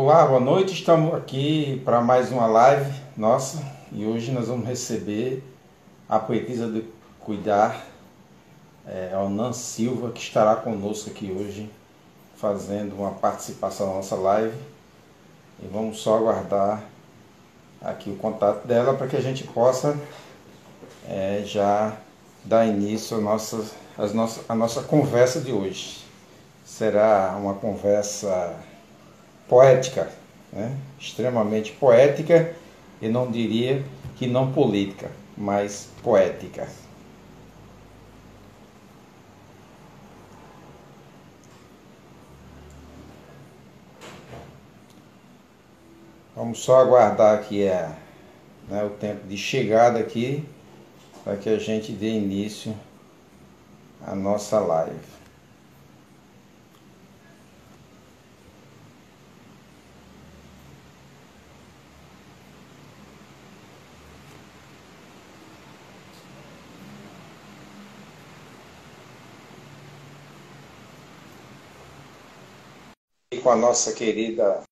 Olá, boa noite. Estamos aqui para mais uma live nossa e hoje nós vamos receber a poetisa de Cuidar, é, Onan Silva, que estará conosco aqui hoje fazendo uma participação na nossa live. E vamos só aguardar aqui o contato dela para que a gente possa é, já dar início à nossa, às nossa, à nossa conversa de hoje. Será uma conversa poética, né? extremamente poética, e não diria que não política, mas poética. Vamos só aguardar aqui é, né, o tempo de chegada aqui para que a gente dê início à nossa live. Com a nossa querida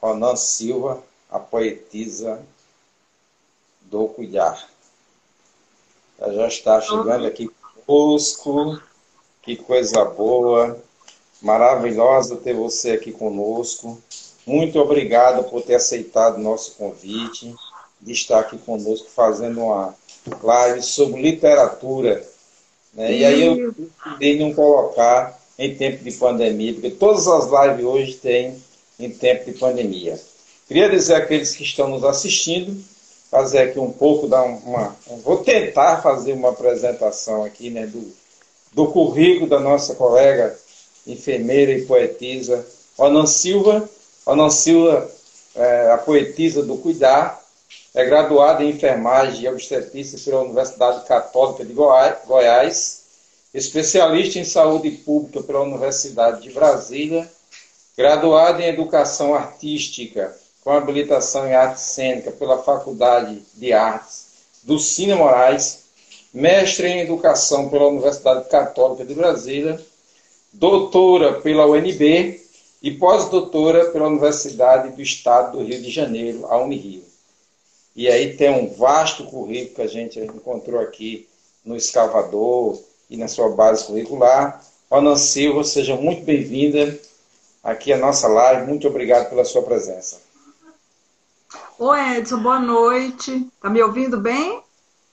Ronan Silva, a poetisa do Cuidar. Ela já está chegando aqui conosco. Que coisa boa. Maravilhosa ter você aqui conosco. Muito obrigado por ter aceitado nosso convite, de estar aqui conosco fazendo uma live sobre literatura. Né? E aí eu decidi não colocar em tempo de pandemia, porque todas as lives hoje têm em tempo de pandemia. Queria dizer àqueles que estão nos assistindo, fazer aqui um pouco, dar uma, vou tentar fazer uma apresentação aqui, né, do, do currículo da nossa colega enfermeira e poetisa Onan Silva. Onan Silva, é, a poetisa do Cuidar, é graduada em enfermagem e obstetrícia pela Universidade Católica de Goiás especialista em saúde pública pela Universidade de Brasília, graduado em educação artística com habilitação em arte cênica pela Faculdade de Artes do Cine Moraes, mestre em educação pela Universidade Católica de Brasília, doutora pela UNB e pós-doutora pela Universidade do Estado do Rio de Janeiro, a Unirio. E aí tem um vasto currículo que a gente encontrou aqui no Escavador, e na sua base curricular. Ana Silva, seja muito bem-vinda aqui à nossa live. Muito obrigado pela sua presença. Oi, Edson, boa noite. Tá me ouvindo bem?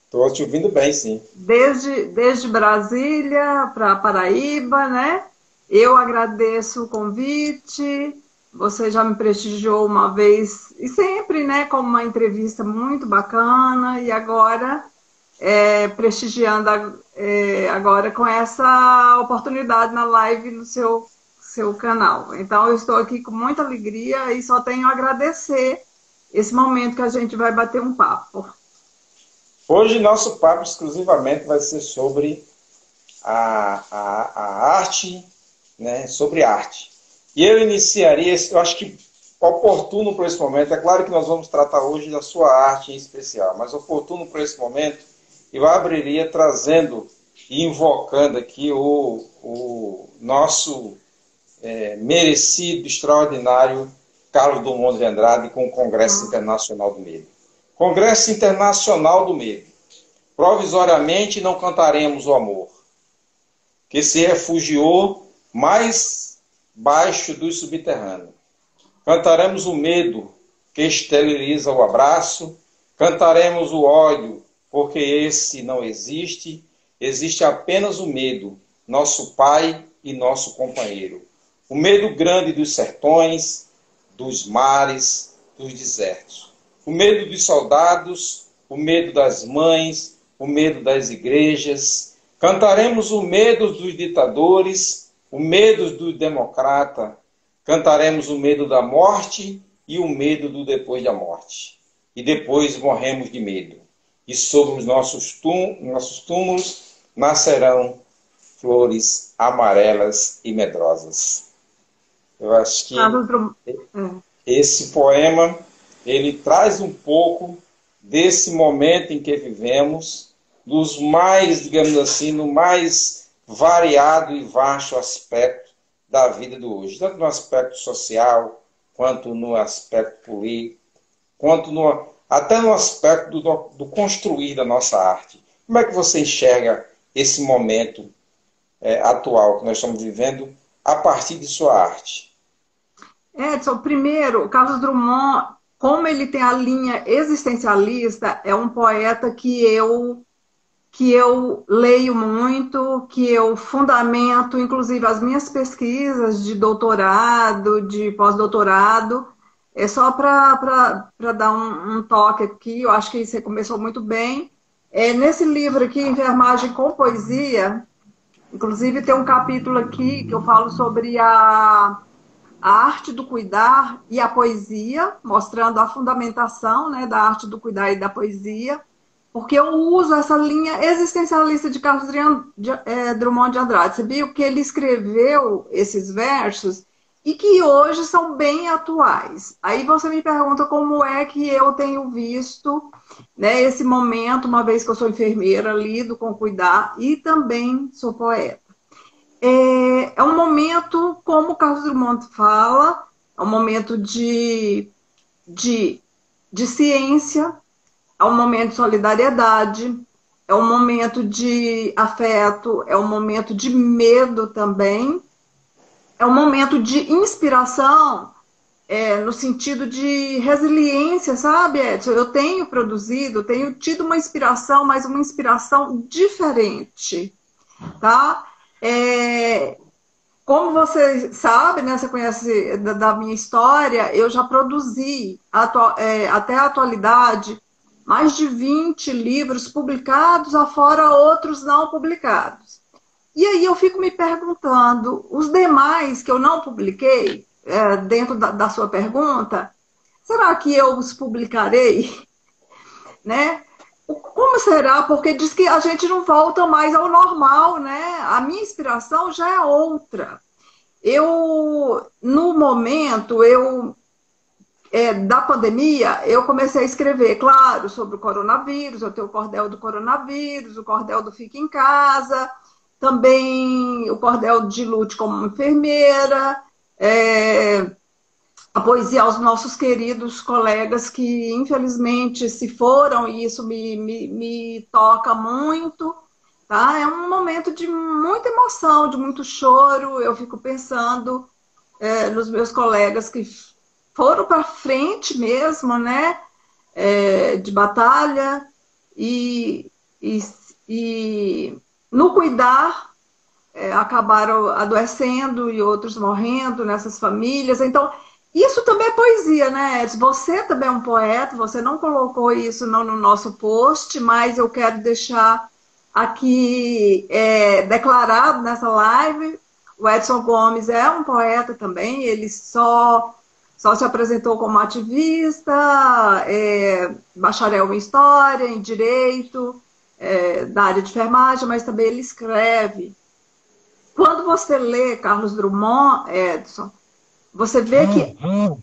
Estou te ouvindo bem, sim. Desde, desde Brasília para Paraíba, né? Eu agradeço o convite. Você já me prestigiou uma vez e sempre, né, com uma entrevista muito bacana. E agora é, prestigiando é, agora com essa oportunidade na live no seu, seu canal. Então, eu estou aqui com muita alegria e só tenho a agradecer esse momento que a gente vai bater um papo. Hoje, nosso papo exclusivamente vai ser sobre a, a, a arte, né, sobre arte. E eu iniciaria, eu acho que oportuno para esse momento, é claro que nós vamos tratar hoje da sua arte em especial, mas oportuno para esse momento eu abriria trazendo e invocando aqui o, o nosso é, merecido, extraordinário Carlos Drummond de Andrade com o Congresso Internacional do Medo. Congresso Internacional do Medo. Provisoriamente não cantaremos o amor, que se refugiou mais baixo do subterrâneo. Cantaremos o medo, que esteriliza o abraço. Cantaremos o ódio, porque esse não existe, existe apenas o medo, nosso pai e nosso companheiro. O medo grande dos sertões, dos mares, dos desertos. O medo dos soldados, o medo das mães, o medo das igrejas. Cantaremos o medo dos ditadores, o medo do democrata. Cantaremos o medo da morte e o medo do depois da morte. E depois morremos de medo e sobre os nossos, tum, nossos túmulos nascerão flores amarelas e medrosas. Eu acho que esse poema ele traz um pouco desse momento em que vivemos, dos mais, digamos assim, no mais variado e vasto aspecto da vida do hoje, tanto no aspecto social, quanto no aspecto político, quanto no, até no aspecto do, do construir da nossa arte. Como é que você enxerga esse momento é, atual que nós estamos vivendo a partir de sua arte? Edson, primeiro, Carlos Drummond, como ele tem a linha existencialista, é um poeta que eu que eu leio muito, que eu fundamento, inclusive as minhas pesquisas de doutorado, de pós-doutorado, é só para dar um, um, toque aqui, eu acho que você começou muito bem. É, nesse livro aqui, Enfermagem com Poesia, inclusive tem um capítulo aqui que eu falo sobre a, a arte do cuidar e a poesia, mostrando a fundamentação né, da arte do cuidar e da poesia porque eu uso essa linha existencialista de Carlos é, Drummond de Andrade. Você viu que ele escreveu esses versos e que hoje são bem atuais. Aí você me pergunta como é que eu tenho visto né, esse momento, uma vez que eu sou enfermeira, lido com cuidar e também sou poeta. É, é um momento, como Carlos Drummond fala, é um momento de, de, de ciência, é um momento de solidariedade, é um momento de afeto, é um momento de medo também, é um momento de inspiração é, no sentido de resiliência, sabe, Edson? Eu tenho produzido, tenho tido uma inspiração, mas uma inspiração diferente, tá? É, como você sabe, né, você conhece da, da minha história, eu já produzi é, até a atualidade mais de 20 livros publicados, afora outros não publicados. E aí eu fico me perguntando, os demais que eu não publiquei, é, dentro da, da, sua pergunta, será que eu os publicarei? Né? Como será? Porque diz que a gente não volta mais ao normal, né? A minha inspiração já é outra. Eu, no momento, eu é, da pandemia, eu comecei a escrever, claro, sobre o coronavírus, eu tenho o cordel do coronavírus, o cordel do Fica em Casa, também o cordel de lute como enfermeira, é, a poesia aos nossos queridos colegas que infelizmente se foram, e isso me, me, me toca muito. Tá? É um momento de muita emoção, de muito choro. Eu fico pensando é, nos meus colegas que foram para frente mesmo, né? É, de batalha e, e, e no cuidar é, acabaram adoecendo e outros morrendo nessas famílias. Então, isso também é poesia, né, Edson? Você também é um poeta, você não colocou isso não no nosso post, mas eu quero deixar aqui é, declarado nessa live. O Edson Gomes é um poeta também, ele só só se apresentou como ativista, é, bacharel em História, em Direito, é, da área de enfermagem, mas também ele escreve. Quando você lê Carlos Drummond, Edson, você vê que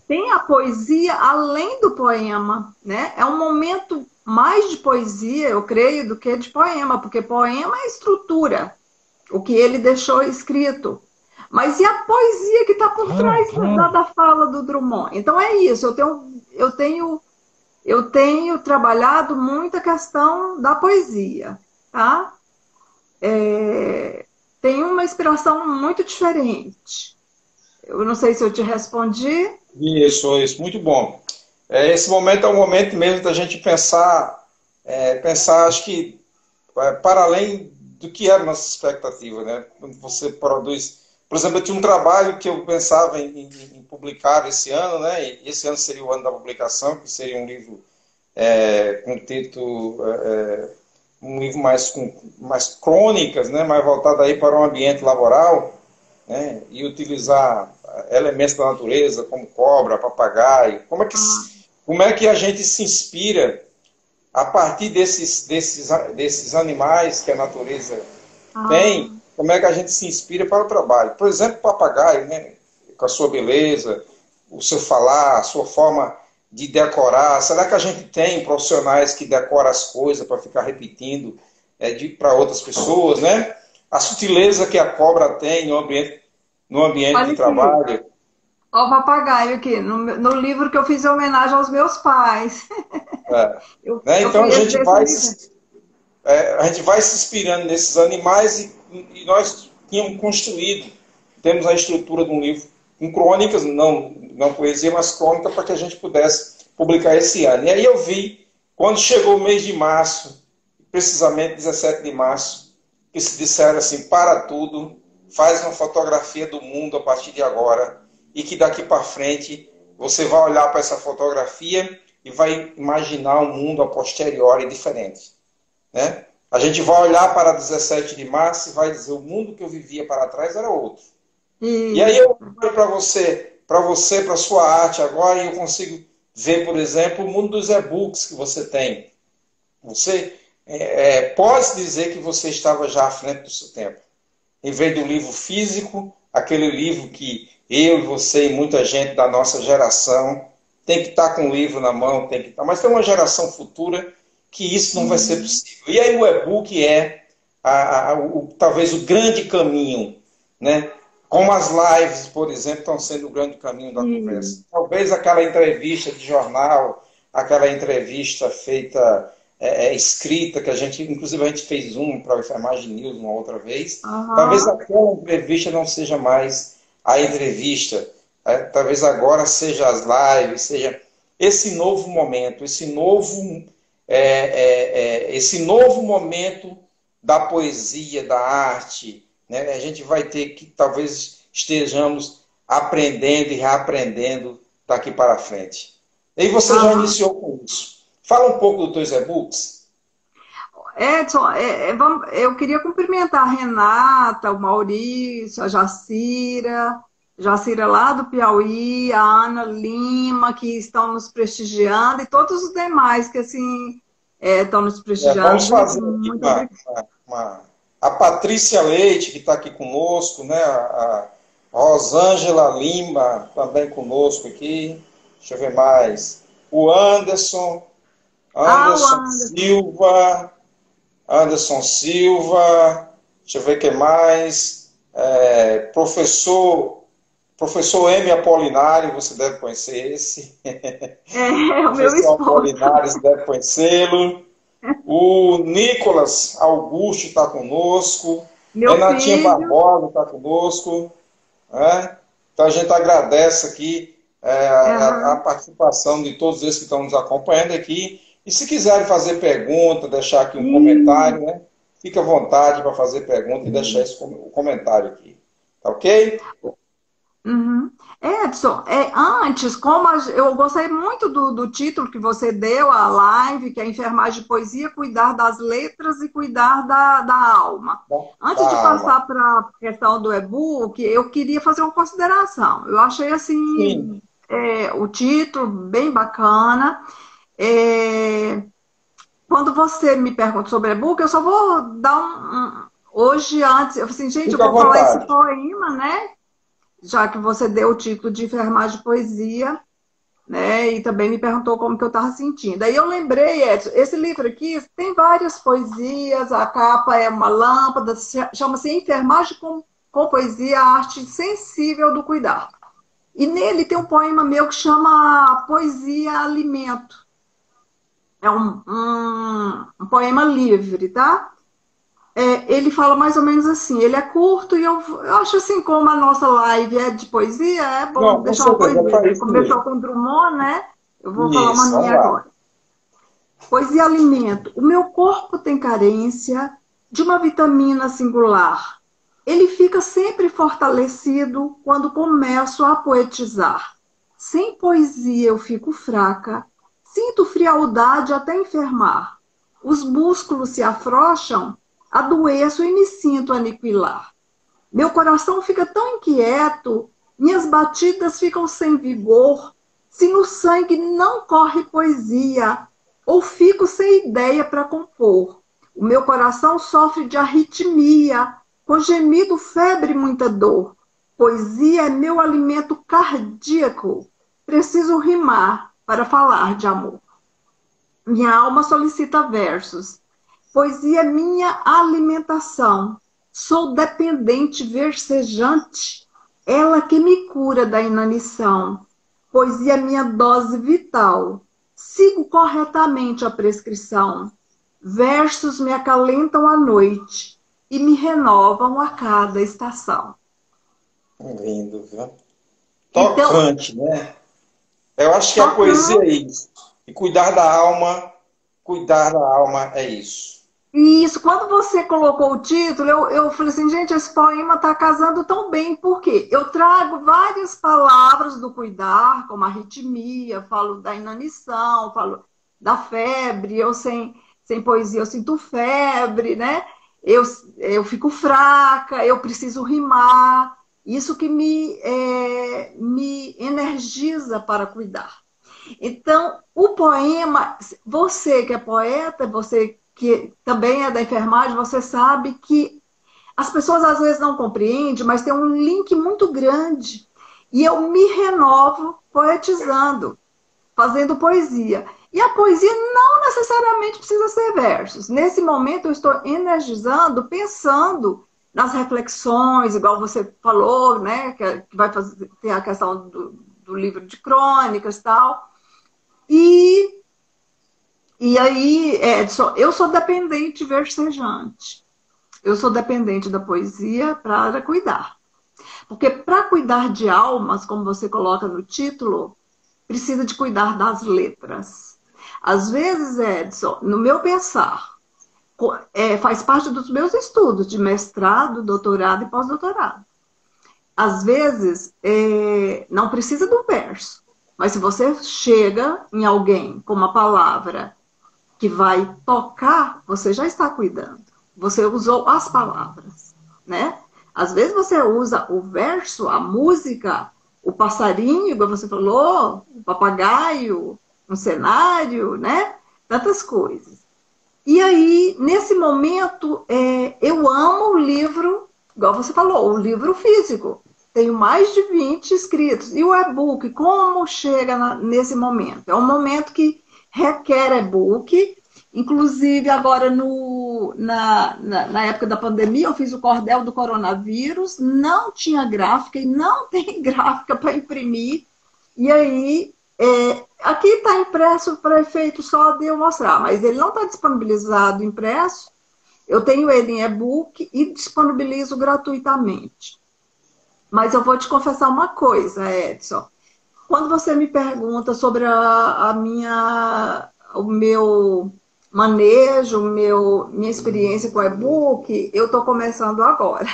tem a poesia além do poema, né? É um momento mais de poesia, eu creio, do que de poema, porque poema é estrutura, o que ele deixou escrito. Mas e a poesia que está por trás da, da, fala do Drummond? Então é isso, eu tenho, eu tenho, eu tenho trabalhado muito a questão da poesia, tá? É, tem uma inspiração muito diferente. Eu não sei se eu te respondi. Isso, isso, muito bom. É, esse momento é um momento mesmo da gente pensar, é, pensar, acho que é, para além do que era nossa expectativa, né? Quando você produz por exemplo, eu tinha um trabalho que eu pensava em, em, em publicar esse ano, né? Esse ano seria o ano da publicação, que seria um livro é, com título, é, é, um livro mais com mais crônicas, né? Mais voltado aí para um ambiente laboral, né? E utilizar elementos da natureza como cobra, papagaio. Como é que como é que a gente se inspira a partir desses desses desses animais que a natureza ah. tem? como é que a gente se inspira para o trabalho. Por exemplo, papagaio, né? Com a sua beleza, o seu falar, a sua forma de decorar. Será que a gente tem profissionais que decoram as coisas para ficar repetindo é, para outras pessoas, né? A sutileza que a cobra tem no ambiente, no ambiente de trabalho. Ó, o papagaio aqui, no, no, livro que eu fiz em homenagem aos meus pais. É. eu, né? Então a gente, vai se, é, a gente vai se inspirando nesses animais e, e, nós tínhamos construído, temos a estrutura de um livro com crônicas, não, não poesia, mas crônica, para que a gente pudesse publicar esse ano. E aí eu vi, quando chegou o mês de março, precisamente 17 de março, que se disseram assim, para tudo, faz uma fotografia do mundo a partir de agora, e que daqui para frente você vai olhar para essa fotografia e vai imaginar um mundo a posteriori diferente. Né? A gente vai olhar para 17 de março e vai dizer o mundo que eu vivia para trás era outro. Hum. E aí eu olho para você, para você, para sua arte agora e eu consigo ver, por exemplo, o mundo dos e-books que você tem. Você é, é, pode dizer que você estava já à frente do seu tempo. Em vez do livro físico, aquele livro que eu, você e muita gente da nossa geração tem que estar com o livro na mão, tem que estar. Mas tem uma geração futura que isso não vai ser uhum. possível. E aí o e-book é a, a, o, talvez o grande caminho, né? Como as lives, por exemplo, estão sendo o grande caminho da uhum. conversa. Talvez aquela entrevista de jornal, aquela entrevista feita é, é, escrita, que a gente, inclusive a gente fez um para o Enfermagem News uma outra vez. Uhum. Talvez aquela entrevista não seja mais a entrevista, é, talvez agora seja as lives, seja esse novo momento, esse novo, é, é, é, esse novo momento da poesia, da arte. Né? A gente vai ter que, talvez estejamos aprendendo e reaprendendo daqui para frente. E você já iniciou com isso. Fala um pouco dos teus e-books. Edson, é, é, eu queria cumprimentar a Renata, o Maurício, a Jacira, Jacira lá do Piauí, a Ana Lima, que estão nos prestigiando, e todos os demais que assim é, estão nos prestigiando. É, vamos fazer Muito uma, uma, a Patrícia Leite, que está aqui conosco, né? a, a Rosângela Lima também conosco aqui. Deixa eu ver mais. O Anderson, Anderson, ah, Anderson. Silva, Anderson Silva, deixa eu ver quem mais. É, professor Professor M. Apolinário, você deve conhecer esse. É, o meu esposo. Apolinário, você deve conhecê-lo. O Nicolas Augusto está conosco. Meu Renatinha filho. Barbosa está conosco. Né? Então a gente agradece aqui é, a, a, participação de todos esses que estão nos acompanhando aqui. E se quiserem fazer pergunta, deixar aqui um comentário, né? Fique à vontade para fazer pergunta e deixar esse comentário aqui. Tá ok? Uhum. Edson, é, antes, como a, eu gostei muito do, do, título que você deu à live, que é Enfermagem de Poesia, cuidar das letras e cuidar da, da alma. Antes de passar para a questão do e-book, eu queria fazer uma consideração. Eu achei assim é, o título bem bacana. É, quando você me pergunta sobre e-book, eu só vou dar um, um hoje antes, eu falei assim, gente, Fica eu vou falar esse poema, né? Já que você deu o título de enfermagem de poesia, né? E também me perguntou como que eu estava sentindo. Aí eu lembrei, Edson, esse livro aqui tem várias poesias, a capa é uma lâmpada, chama-se Enfermagem com, com Poesia, a Arte Sensível do Cuidar. E nele tem um poema meu que chama Poesia Alimento. É um, um, um poema livre, tá? É, ele fala mais ou menos assim, ele é curto e eu, eu, acho assim, como a nossa live é de poesia, é bom Não, deixar uma poesia. Começou com Drummond, né? Eu vou Isso, falar uma minha agora. Poesia alimento. O meu corpo tem carência de uma vitamina singular. Ele fica sempre fortalecido quando começo a poetizar. Sem poesia eu fico fraca, sinto frialdade até enfermar. Os músculos se afrouxam adoeço e me sinto aniquilar. Meu coração fica tão inquieto, minhas batidas ficam sem vigor, se no sangue não corre poesia, ou fico sem ideia para compor. O meu coração sofre de arritmia, com gemido, febre e muita dor. Poesia é meu alimento cardíaco. Preciso rimar para falar de amor. Minha alma solicita versos Poesia é minha alimentação. Sou dependente, versejante. ela que me cura da inanição, poesia é minha dose vital. Sigo corretamente a prescrição. Versos me acalentam à noite e me renovam a cada estação. Lindo, viu? Tocante, então, né? Eu acho que a poesia é isso. E cuidar da alma, cuidar da alma é isso. Isso, quando você colocou o título, eu, eu falei assim, gente, esse poema está casando tão bem, por quê? Eu trago várias palavras do cuidar, como arritmia, falo da inanição, falo da febre, eu sem, sem poesia eu sinto febre, né? Eu, eu fico fraca, eu preciso rimar, isso que me, é, me energiza para cuidar. Então, o poema, você que é poeta, você que também é da enfermagem, você sabe que as pessoas às vezes não compreendem, mas tem um link muito grande. E eu me renovo poetizando, fazendo poesia. E a poesia não necessariamente precisa ser versos. Nesse momento eu estou energizando, pensando nas reflexões, igual você falou, né, que vai fazer, tem a questão do, do livro de crônicas e tal. E, e aí, Edson, eu sou dependente versejante. Eu sou dependente da poesia para cuidar. Porque para cuidar de almas, como você coloca no título, precisa de cuidar das letras. Às vezes, Edson, no meu pensar, é, faz parte dos meus estudos de mestrado, doutorado e pós-doutorado. Às vezes, é, não precisa do verso, mas se você chega em alguém com uma palavra que vai tocar, você já está cuidando. Você usou as palavras, né? Às vezes você usa o verso, a música, o passarinho, como você falou, o papagaio, um cenário, né? Tantas coisas. E aí, nesse momento, é, eu amo o livro, igual você falou, o livro físico. Tenho mais de 20 escritos. E o e-book, como chega na, nesse momento? É um momento que requer e-book. Inclusive, agora no, na, na, na, época da pandemia, eu fiz o cordel do coronavírus, não tinha gráfica e não tem gráfica para imprimir. E aí é, aqui está impresso para efeito só de eu mostrar, mas ele não está disponibilizado impresso. Eu tenho ele em e-book e disponibilizo gratuitamente. Mas eu vou te confessar uma coisa, Edson. Quando você me pergunta sobre a, a minha, o meu manejo, meu, minha experiência com e-book, eu estou começando agora.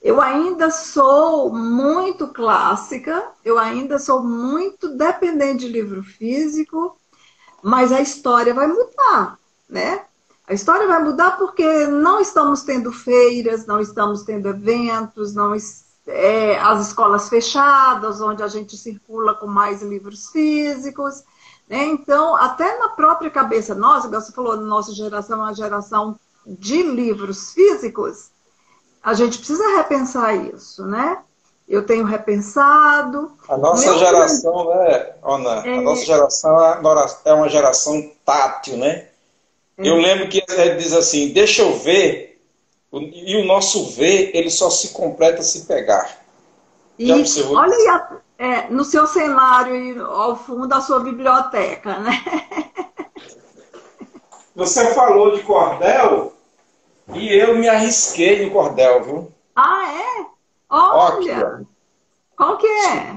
Eu ainda sou muito clássica, eu ainda sou muito dependente de livro físico, mas a história vai mudar, né? A história vai mudar porque não estamos tendo feiras, não estamos tendo eventos, não é, as escolas fechadas, onde a gente circula com mais livros físicos. Né? Então, até na própria cabeça nossa, você falou, nossa geração é uma geração de livros físicos, a gente precisa repensar isso, né? Eu tenho repensado. A nossa geração, né, Ana? É... A nossa geração é uma geração tátil, né? É... Eu lembro que ele diz assim: deixa eu ver, e o nosso ver, ele só se completa se pegar. E olha aí, é, no seu cenário, ao fundo da sua biblioteca, né? Você falou de cordel, e eu me arrisquei no cordel, viu? Ah, é? Olha! Qual que é?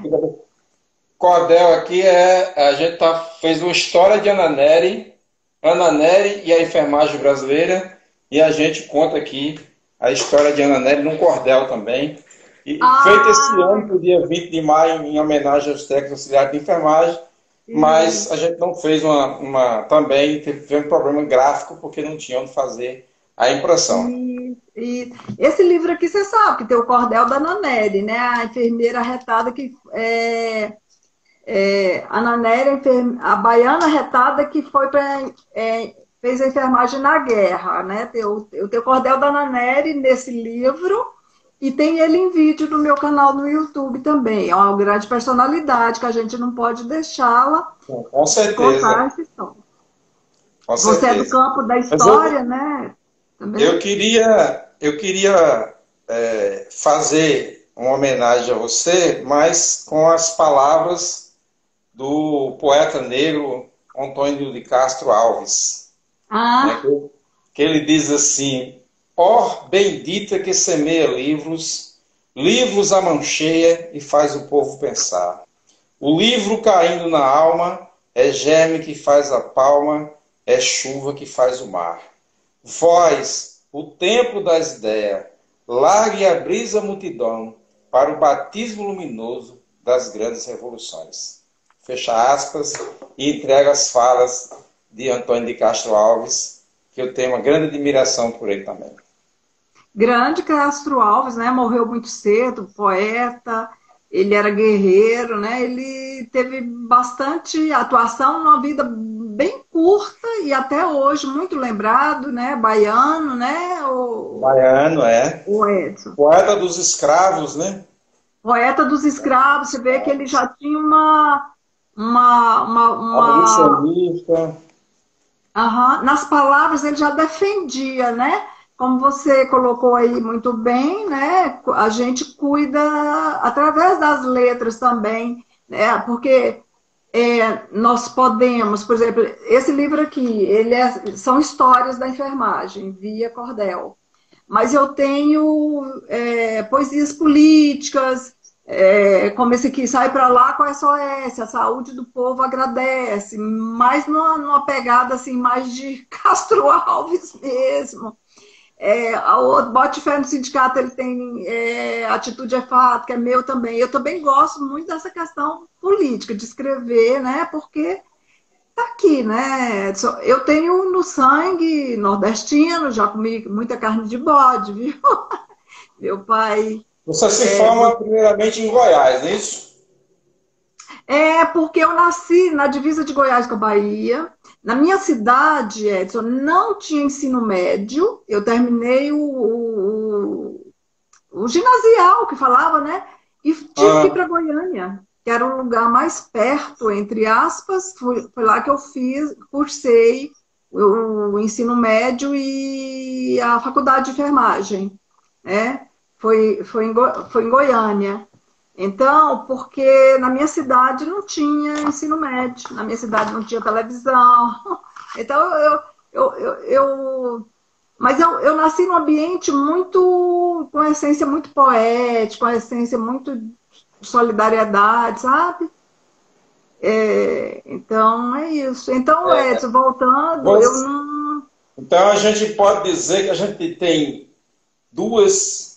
Cordel aqui é. A gente tá, fez uma história de Ana Nery, Ana Nery e a enfermagem brasileira. E a gente conta aqui a história de Ana Nery num cordel também. E ah. feito esse ano, pro dia 20 de maio, em homenagem aos técnicos auxiliares de enfermagem. Mas a gente não fez uma. uma também teve um problema gráfico, porque não tinha onde fazer a impressão. E, e, esse livro aqui você sabe que tem o cordel da Nanelli, né? A enfermeira retada que é, é, a Nanelli, a baiana retada que foi para é, fez a enfermagem na guerra, né? Eu, eu tenho o cordel da Nanelli nesse livro e tem ele em vídeo no meu canal no YouTube também. É uma grande personalidade que a gente não pode deixá-la com certeza. Com Você certeza. é do campo da história, né? Também. Eu queria, eu queria é, fazer uma homenagem a você, mas com as palavras do poeta negro Antônio de Castro Alves. Ah. Né, que, ele diz assim: Ó oh, bendita que semeia livros, livros a mão cheia e faz o povo pensar. O livro caindo na alma é germe que faz a palma, é chuva que faz o mar. Vós, o templo das ideias, largue a brisa multidão para o batismo luminoso das grandes revoluções. Fecha aspas e entrega as falas de Antônio de Castro Alves, que eu tenho uma grande admiração por ele também. Grande Castro Alves, né? Morreu muito cedo, poeta, ele era guerreiro, né? Ele teve bastante atuação numa vida bem curta e até hoje muito lembrado, né? Baiano, né? O... Baiano, é. O Edson. Poeta dos escravos, né? Poeta dos escravos, você vê que ele já tinha uma... uma, uma, uma... Uhum. Nas palavras ele já defendia, né? como você colocou aí muito bem, né? A gente cuida através das letras também, né? Porque é, nós podemos, por exemplo, esse livro aqui, ele é, são histórias da enfermagem via cordel. Mas eu tenho é, poesias políticas, é, como esse aqui, sai para lá com a SOS, a saúde do povo agradece, mas numa, numa pegada assim mais de Castro Alves mesmo. É, o Bote Fé no Sindicato ele tem é, Atitude é Fato, que é meu também. Eu também gosto muito dessa questão política, de escrever, né? Porque tá aqui, né? Eu tenho no sangue nordestino, já comi muita carne de bode, viu? Meu pai. Você se forma primeiramente em Goiás, é isso? É, porque eu nasci na divisa de Goiás com a Bahia. Na minha cidade, Edson, não tinha ensino médio. Eu terminei o, o, o ginasial, que falava, né? E tive ah. que ir para Goiânia, que era um lugar mais perto, entre aspas. Foi, foi lá que eu fiz, cursei o, o ensino médio e a faculdade de enfermagem. Né? Foi, foi, em, foi em Goiânia. Então, porque na minha cidade não tinha ensino médio, na minha cidade não tinha televisão. Então, eu, eu, eu, eu mas eu, eu nasci num ambiente muito, com essência muito poética, com essência muito de solidariedade, sabe? É, então, é isso. Então, é, Edson, voltando, você, eu não... Então, a gente pode dizer que a gente tem duas,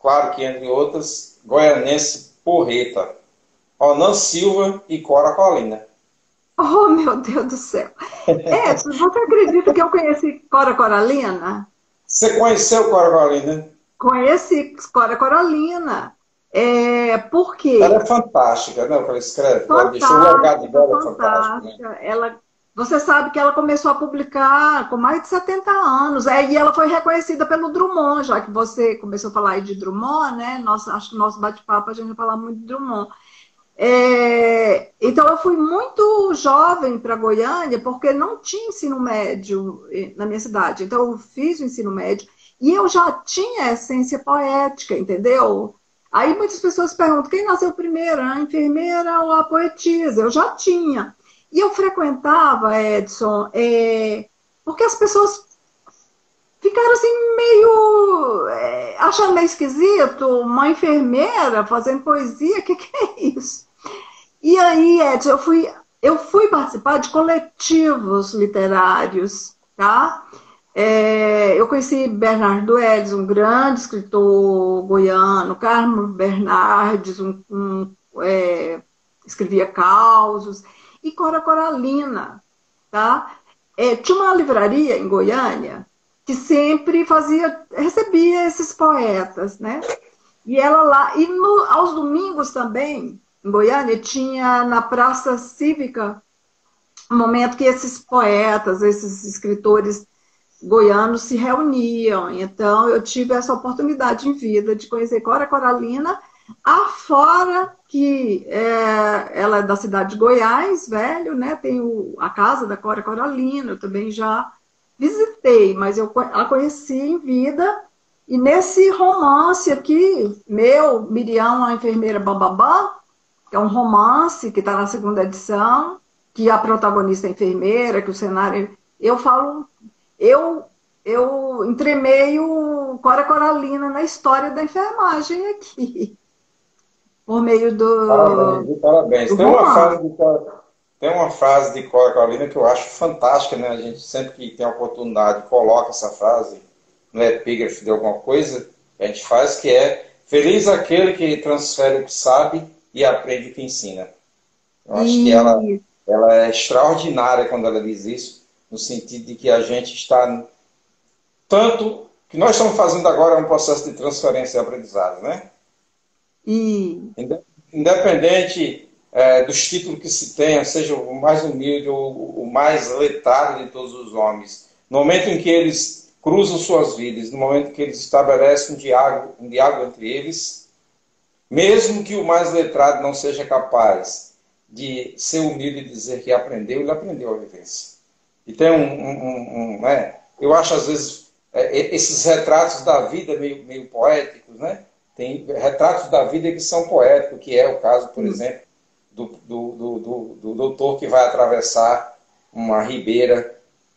claro que entre outras, Goianense Porreta, Ronan Silva e Cora Colina. Oh, meu Deus do céu. É, você acredita que eu conheci Cora Coralina? Você conheceu Cora Coralina? Conheci Cora Coralina. É, por quê? Ela é fantástica, né? Ela escreve. Fantástica, ela deixou o legado dela fantástico. Né? Ela você sabe que ela começou a publicar com mais de 70 anos. É, e ela foi reconhecida pelo Drummond, já que você começou a falar aí de Drummond, né? Nossa, acho que no nosso bate-papo a gente vai falar muito de Drummond. É, então eu fui muito jovem para Goiânia porque não tinha ensino médio eh, na minha cidade. Então eu fiz o ensino médio e eu já tinha essência poética, entendeu? Aí muitas pessoas perguntam quem nasceu primeiro, a enfermeira ou a poetisa? Eu já tinha. E eu frequentava, Edson, é, porque as pessoas ficaram assim meio é, achando meio esquisito, uma enfermeira fazendo poesia, o que, que é isso? E aí, Edson, eu fui, eu fui participar de coletivos literários, tá? É, eu conheci Bernardo Edson, um grande escritor goiano, Carmo Bernardes, um, um é, escrevia causos e Cora Coralina, tá? É, tinha uma livraria em Goiânia que sempre fazia, recebia esses poetas, né? E ela lá, e no, aos domingos também, em Goiânia, tinha na Praça Cívica um momento que esses poetas, esses escritores goianos se reuniam. Então, eu tive essa oportunidade em vida de conhecer Cora Coralina Afora que é, ela é da cidade de Goiás, velho, né? Tem o, a casa da Cora Coralina, eu também já visitei, mas eu a conheci em vida E nesse romance aqui, meu, Miriam, a enfermeira Bababá, que é um romance que está na segunda edição, que a protagonista é enfermeira, que o cenário. Eu falo, eu eu entremeio Cora Coralina na história da enfermagem aqui. Por meio do. Parabéns, parabéns. Do tem, uma frase de, tem uma frase de Cora Coralina que eu acho fantástica, né? A gente sempre que tem a oportunidade coloca essa frase no epígrafe de alguma coisa que a gente faz, que é Feliz aquele que transfere o que sabe e aprende o que ensina. Eu acho que ela, ela é extraordinária quando ela diz isso, no sentido de que a gente está tanto que nós estamos fazendo agora é um processo de transferência e aprendizado, né? Independente é, dos títulos que se tenha, seja o mais humilde ou o mais letrado de todos os homens, no momento em que eles cruzam suas vidas, no momento em que eles estabelecem um diálogo, um diálogo entre eles, mesmo que o mais letrado não seja capaz de ser humilde e dizer que aprendeu, ele aprendeu a vivência. E tem um, um, um né? eu acho às vezes é, esses retratos da vida meio, meio poéticos, né? Tem retratos da vida que são poéticos, que é o caso, por hum. exemplo, do, do, do, do, doutor que vai atravessar uma ribeira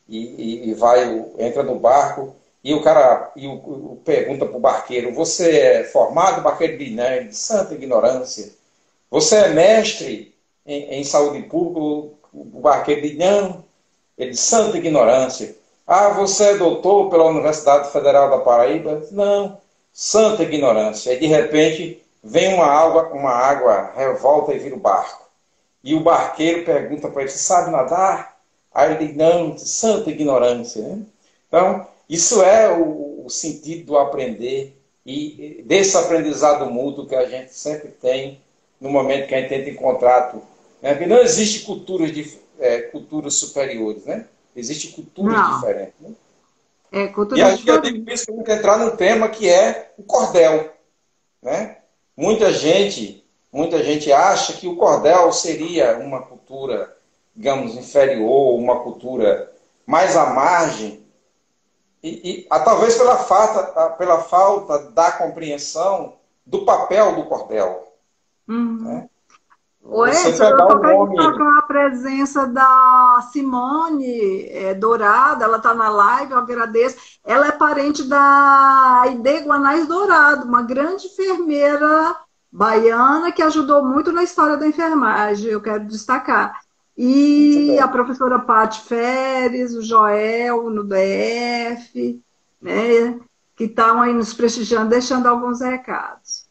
e, e, vai, entra no barco e o cara e o, o pergunta para o barqueiro: Você é formado? O barqueiro diz: Não, de santa ignorância. Você é mestre em, em saúde pública? O barqueiro diz: Não, ele de santa ignorância. Ah, você é doutor pela Universidade Federal da Paraíba? Não, santa ignorância. E de repente vem uma água, uma água revolta e vira o barco. E o barqueiro pergunta para ele: sabe nadar? Aí ele diz: Não, santa ignorância. Né? Então, isso é o, o sentido do aprender e desse aprendizado mútuo que a gente sempre tem no momento que a gente entra em contrato. Né? Porque não existe culturas, de, é, culturas superiores, né? Existem culturas Não. diferentes. Né? É, e aí eu digo isso para entrar num tema que é o cordel. Né? Muita gente, muita gente acha que o cordel seria uma cultura, digamos, inferior, uma cultura mais à margem, e, e a, talvez pela falta, pela falta da compreensão do papel do cordel. Uhum. Né? Oi, eu só quero destacar a presença da Simone é, Dourado, ela está na live, eu agradeço. Ela é parente da Aide Guanais Dourado, uma grande enfermeira baiana que ajudou muito na história da enfermagem, eu quero destacar. E a professora Paty Feres, o Joel no DF, né, que estão aí nos prestigiando, deixando alguns recados.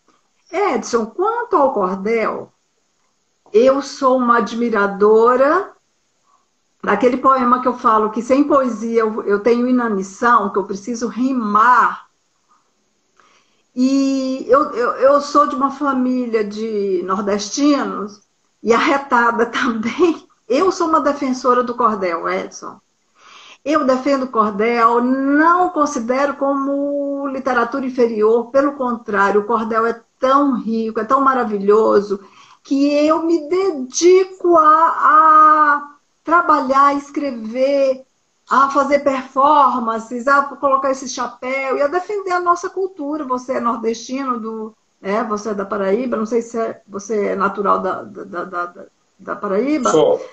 Edson, quanto ao cordel, eu sou uma admiradora daquele poema que eu falo que sem poesia eu, eu tenho inanição, que eu preciso rimar. E eu, eu, eu sou de uma família de nordestinos e arretada também. Eu sou uma defensora do cordel, Edson. Eu defendo cordel, não considero como literatura inferior, pelo contrário, o cordel é tão rico, é tão maravilhoso que eu me dedico a, a trabalhar, a escrever, a fazer performances, a colocar esse chapéu e a defender a nossa cultura. Você é nordestino, do, é, você é da Paraíba, não sei se é, você é natural da, da, da, da Paraíba. Sou.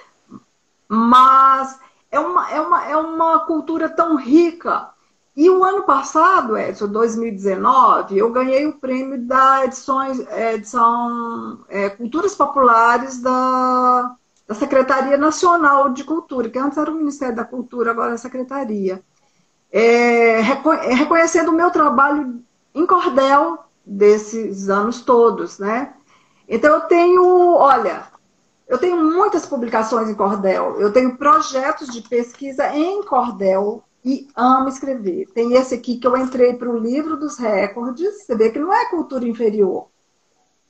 Mas é uma, é, uma, é uma cultura tão rica e o ano passado, Edson, 2019, eu ganhei o prêmio da edições, edição é, Culturas Populares da, da Secretaria Nacional de Cultura, que antes era o Ministério da Cultura, agora é a Secretaria. É, é reconhecendo o meu trabalho em cordel desses anos todos, né? Então eu tenho, olha, eu tenho muitas publicações em cordel, eu tenho projetos de pesquisa em cordel e amo escrever. Tem esse aqui que eu entrei para o livro dos recordes, você vê que não é cultura inferior,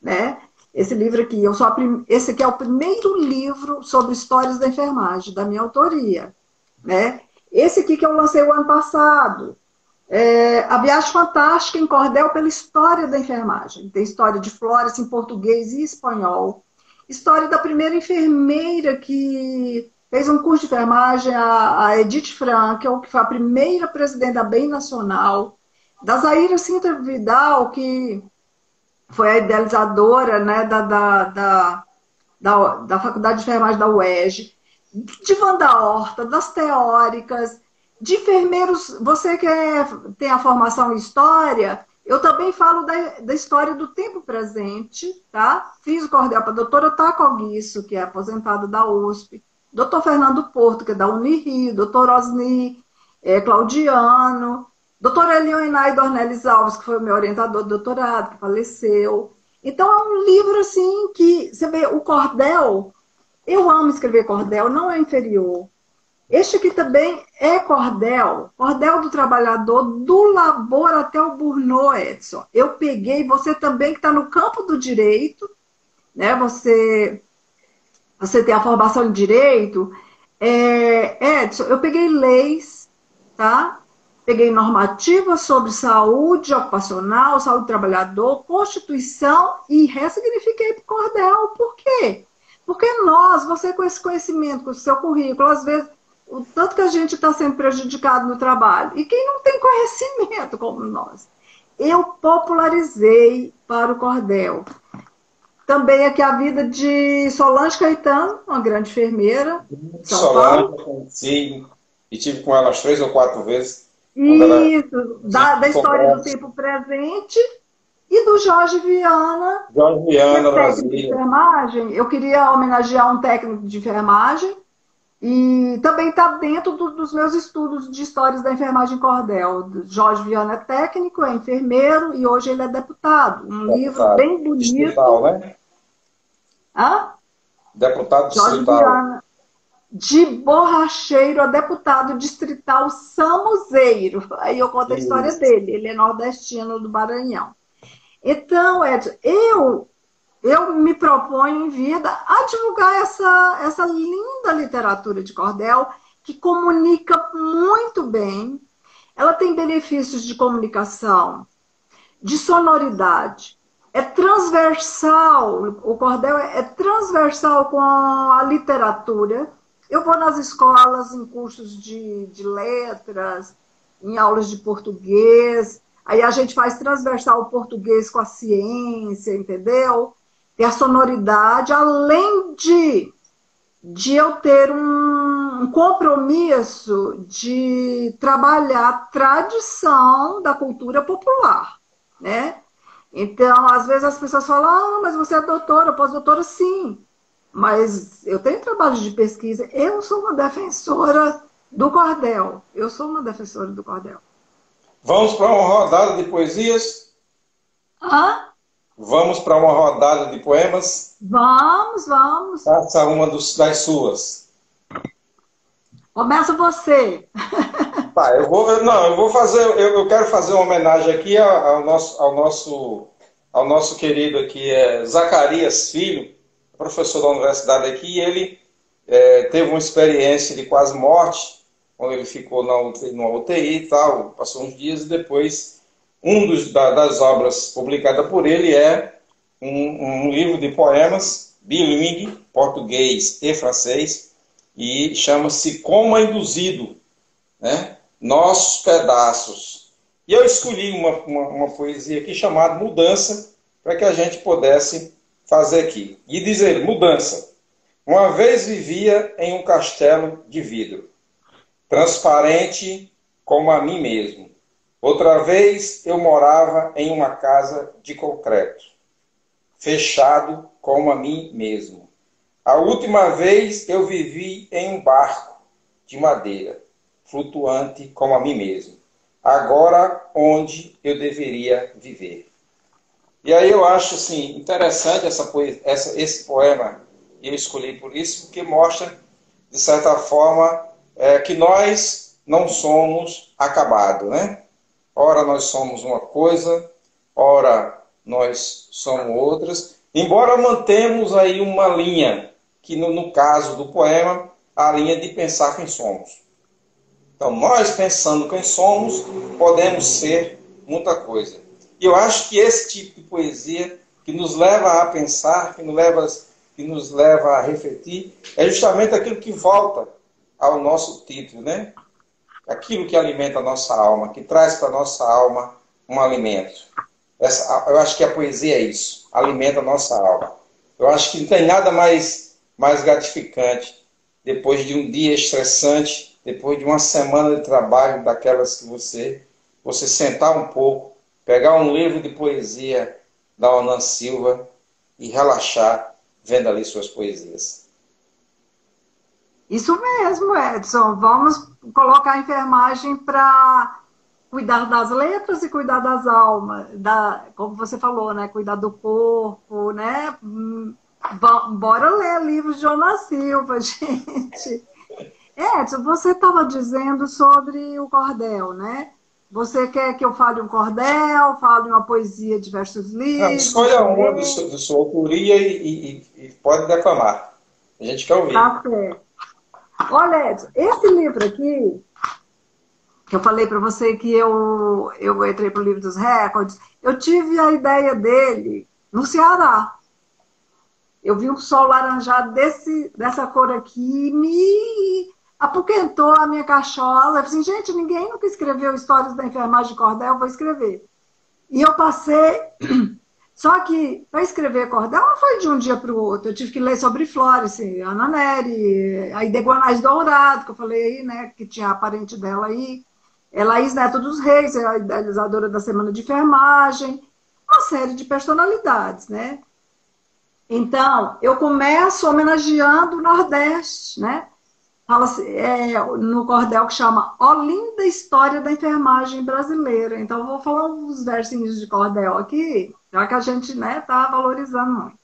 né? Esse livro aqui, eu sou a prim... esse aqui é o primeiro livro sobre histórias da enfermagem, da minha autoria, né? Esse aqui que eu lancei o ano passado, é A Viagem Fantástica em Cordel pela História da Enfermagem. Tem história de Flores em português e espanhol. História da primeira enfermeira que fez um curso de enfermagem, a, a Edith Frankel, que foi a primeira presidente da Bem Nacional. da Zaira Sintra Vidal, que foi a idealizadora né, da, da, da, da, da Faculdade de Enfermagem da UERJ, de Wanda Horta, das teóricas, de enfermeiros. Você que é, tem a formação em História, eu também falo da, da história do tempo presente, tá? Fiz o cordel para a doutora Tacoguiço, que é aposentada da USP, doutor Fernando Porto, que é da Unirio, doutor Osni é, Claudiano, doutora Elionai Dornelis Alves, que foi meu orientador de doutorado, que faleceu. Então é um livro assim que você vê o cordel. Eu amo escrever cordel, não é inferior. Este aqui também é cordel, cordel do trabalhador, do labor até o Burnout, Edson. Eu peguei, você também que está no campo do direito, né? Você, você tem a formação em direito. É, Edson, eu peguei leis, tá? Peguei normativas sobre saúde ocupacional, saúde do trabalhador, Constituição e ressignifiquei para cordel. Por quê? Porque nós, você com esse conhecimento, com o seu currículo, às vezes o tanto que a gente está sendo prejudicado no trabalho. E quem não tem conhecimento como nós. Eu popularizei para o cordel. Também aqui a vida de Solange Caetano, uma grande enfermeira. Solange, conheci e tive com ela três ou quatro vezes. Isso, da, da história do tempo presente e do Jorge Viana. Jorge Viana, é Brasil. De enfermagem. Eu queria homenagear um técnico de enfermagem e também está dentro do, dos meus estudos de histórias da enfermagem cordel. Jorge Viana é técnico, é enfermeiro e hoje ele é deputado. Um deputado. livro bem bonito. Distrital, né? Hã? Deputado Jorge distrital. Viana, de borracheiro a deputado distrital Samuzeiro. Aí eu conto a história dele. Ele é nordestino do Maranhão. Então, Edson, eu eu me proponho em vida a divulgar essa, essa linda literatura de cordel que comunica muito bem. Ela tem benefícios de comunicação, de sonoridade, é transversal, o cordel é, é transversal com a literatura. Eu vou nas escolas, em cursos de, de letras, em aulas de português, aí a gente faz transversal o português com a ciência, entendeu? ter a sonoridade, além de, de eu ter um, um compromisso de trabalhar a tradição da cultura popular, né? Então, às vezes as pessoas falam, ah, mas você é doutora, pós-doutora, sim. Mas eu tenho trabalho de pesquisa, eu sou uma defensora do cordel. Eu sou uma defensora do cordel. Vamos para uma rodada de poesias? Hã? Vamos para uma rodada de poemas? Vamos, vamos. Faça uma dos, das suas. Começa você. Tá, eu vou, não, eu vou fazer, eu, eu quero fazer uma homenagem aqui ao, ao, nosso, ao nosso, ao nosso querido aqui, é Zacarias Filho, professor da universidade aqui, ele é, teve uma experiência de quase morte, quando ele ficou na UTI, numa UTI e tal, passou uns dias e depois um dos, da, das obras publicadas por ele é um, um livro de poemas bilingue, português e francês, e chama-se Coma Induzido, né? Nossos Pedaços. E eu escolhi uma, uma, uma poesia aqui chamada Mudança, para que a gente pudesse fazer aqui. E dizer, mudança. Uma vez vivia em um castelo de vidro, transparente como a mim mesmo. Outra vez eu morava em uma casa de concreto, fechado como a mim mesmo. A última vez eu vivi em um barco de madeira, flutuante como a mim mesmo. Agora, onde eu deveria viver? E aí eu acho assim, interessante essa, essa, esse poema, eu escolhi por isso, porque mostra, de certa forma, é, que nós não somos acabados, né? ora nós somos uma coisa, ora nós somos outras, embora mantemos aí uma linha, que no, no caso do poema, a linha de pensar quem somos. Então, nós pensando quem somos, podemos ser muita coisa. E eu acho que esse tipo de poesia que nos leva a pensar, que nos leva, que nos leva a refletir, é justamente aquilo que volta ao nosso título, né? aquilo que alimenta a nossa alma, que traz para a nossa alma um alimento. Essa, eu acho que a poesia é isso, alimenta a nossa alma. Eu acho que não tem nada mais, mais gratificante depois de um dia estressante, depois de uma semana de trabalho daquelas que você, você sentar um pouco, pegar um livro de poesia da Onan Silva e relaxar vendo ali suas poesias. Isso mesmo, Edson. Vamos colocar a enfermagem para cuidar das letras e cuidar das almas, da, como você falou, né? Cuidar do corpo, né? Bora ler livros de Jonas Silva, gente. Edson, você estava dizendo sobre o cordel, né? Você quer que eu fale um cordel, fale uma poesia de versos livres? Não, escolha uma de sua, de sua autoria e, e, e, pode declamar. A gente quer ouvir. Tá certo. Olha, Edson, esse livro aqui, que eu falei para você que eu, eu entrei para o livro dos recordes, eu tive a ideia dele no Ceará. Eu vi um sol laranjado desse, dessa cor aqui e me apoquentou a minha cachola. Eu falei assim, gente, ninguém nunca escreveu histórias da enfermagem de cordel, vou escrever. E eu passei. Só que para escrever cordel não foi de um dia para o outro. Eu tive que ler sobre Flores, Ana Nery, a Ideguanais Dourado, que eu falei aí, né? Que tinha a parente dela aí. É Laís Neto dos Reis, é a idealizadora da Semana de Enfermagem. Uma série de personalidades, né? Então, eu começo homenageando o Nordeste, né? Fala assim, é, no cordel que chama Olinda História da Enfermagem Brasileira. Então, vou falar uns versinhos de cordel aqui, já que a gente está né, tá valorizando muito.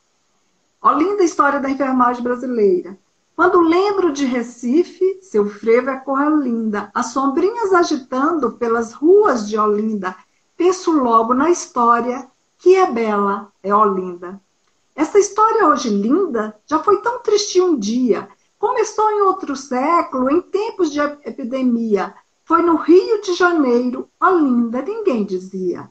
Olinda História da Enfermagem Brasileira. Quando lembro de Recife, seu frevo é cor linda, as sombrinhas agitando pelas ruas de Olinda, penso logo na história que é bela, é Olinda. Essa história hoje linda já foi tão triste um dia, Começou em outro século, em tempos de epidemia. Foi no Rio de Janeiro, Olinda, ninguém dizia.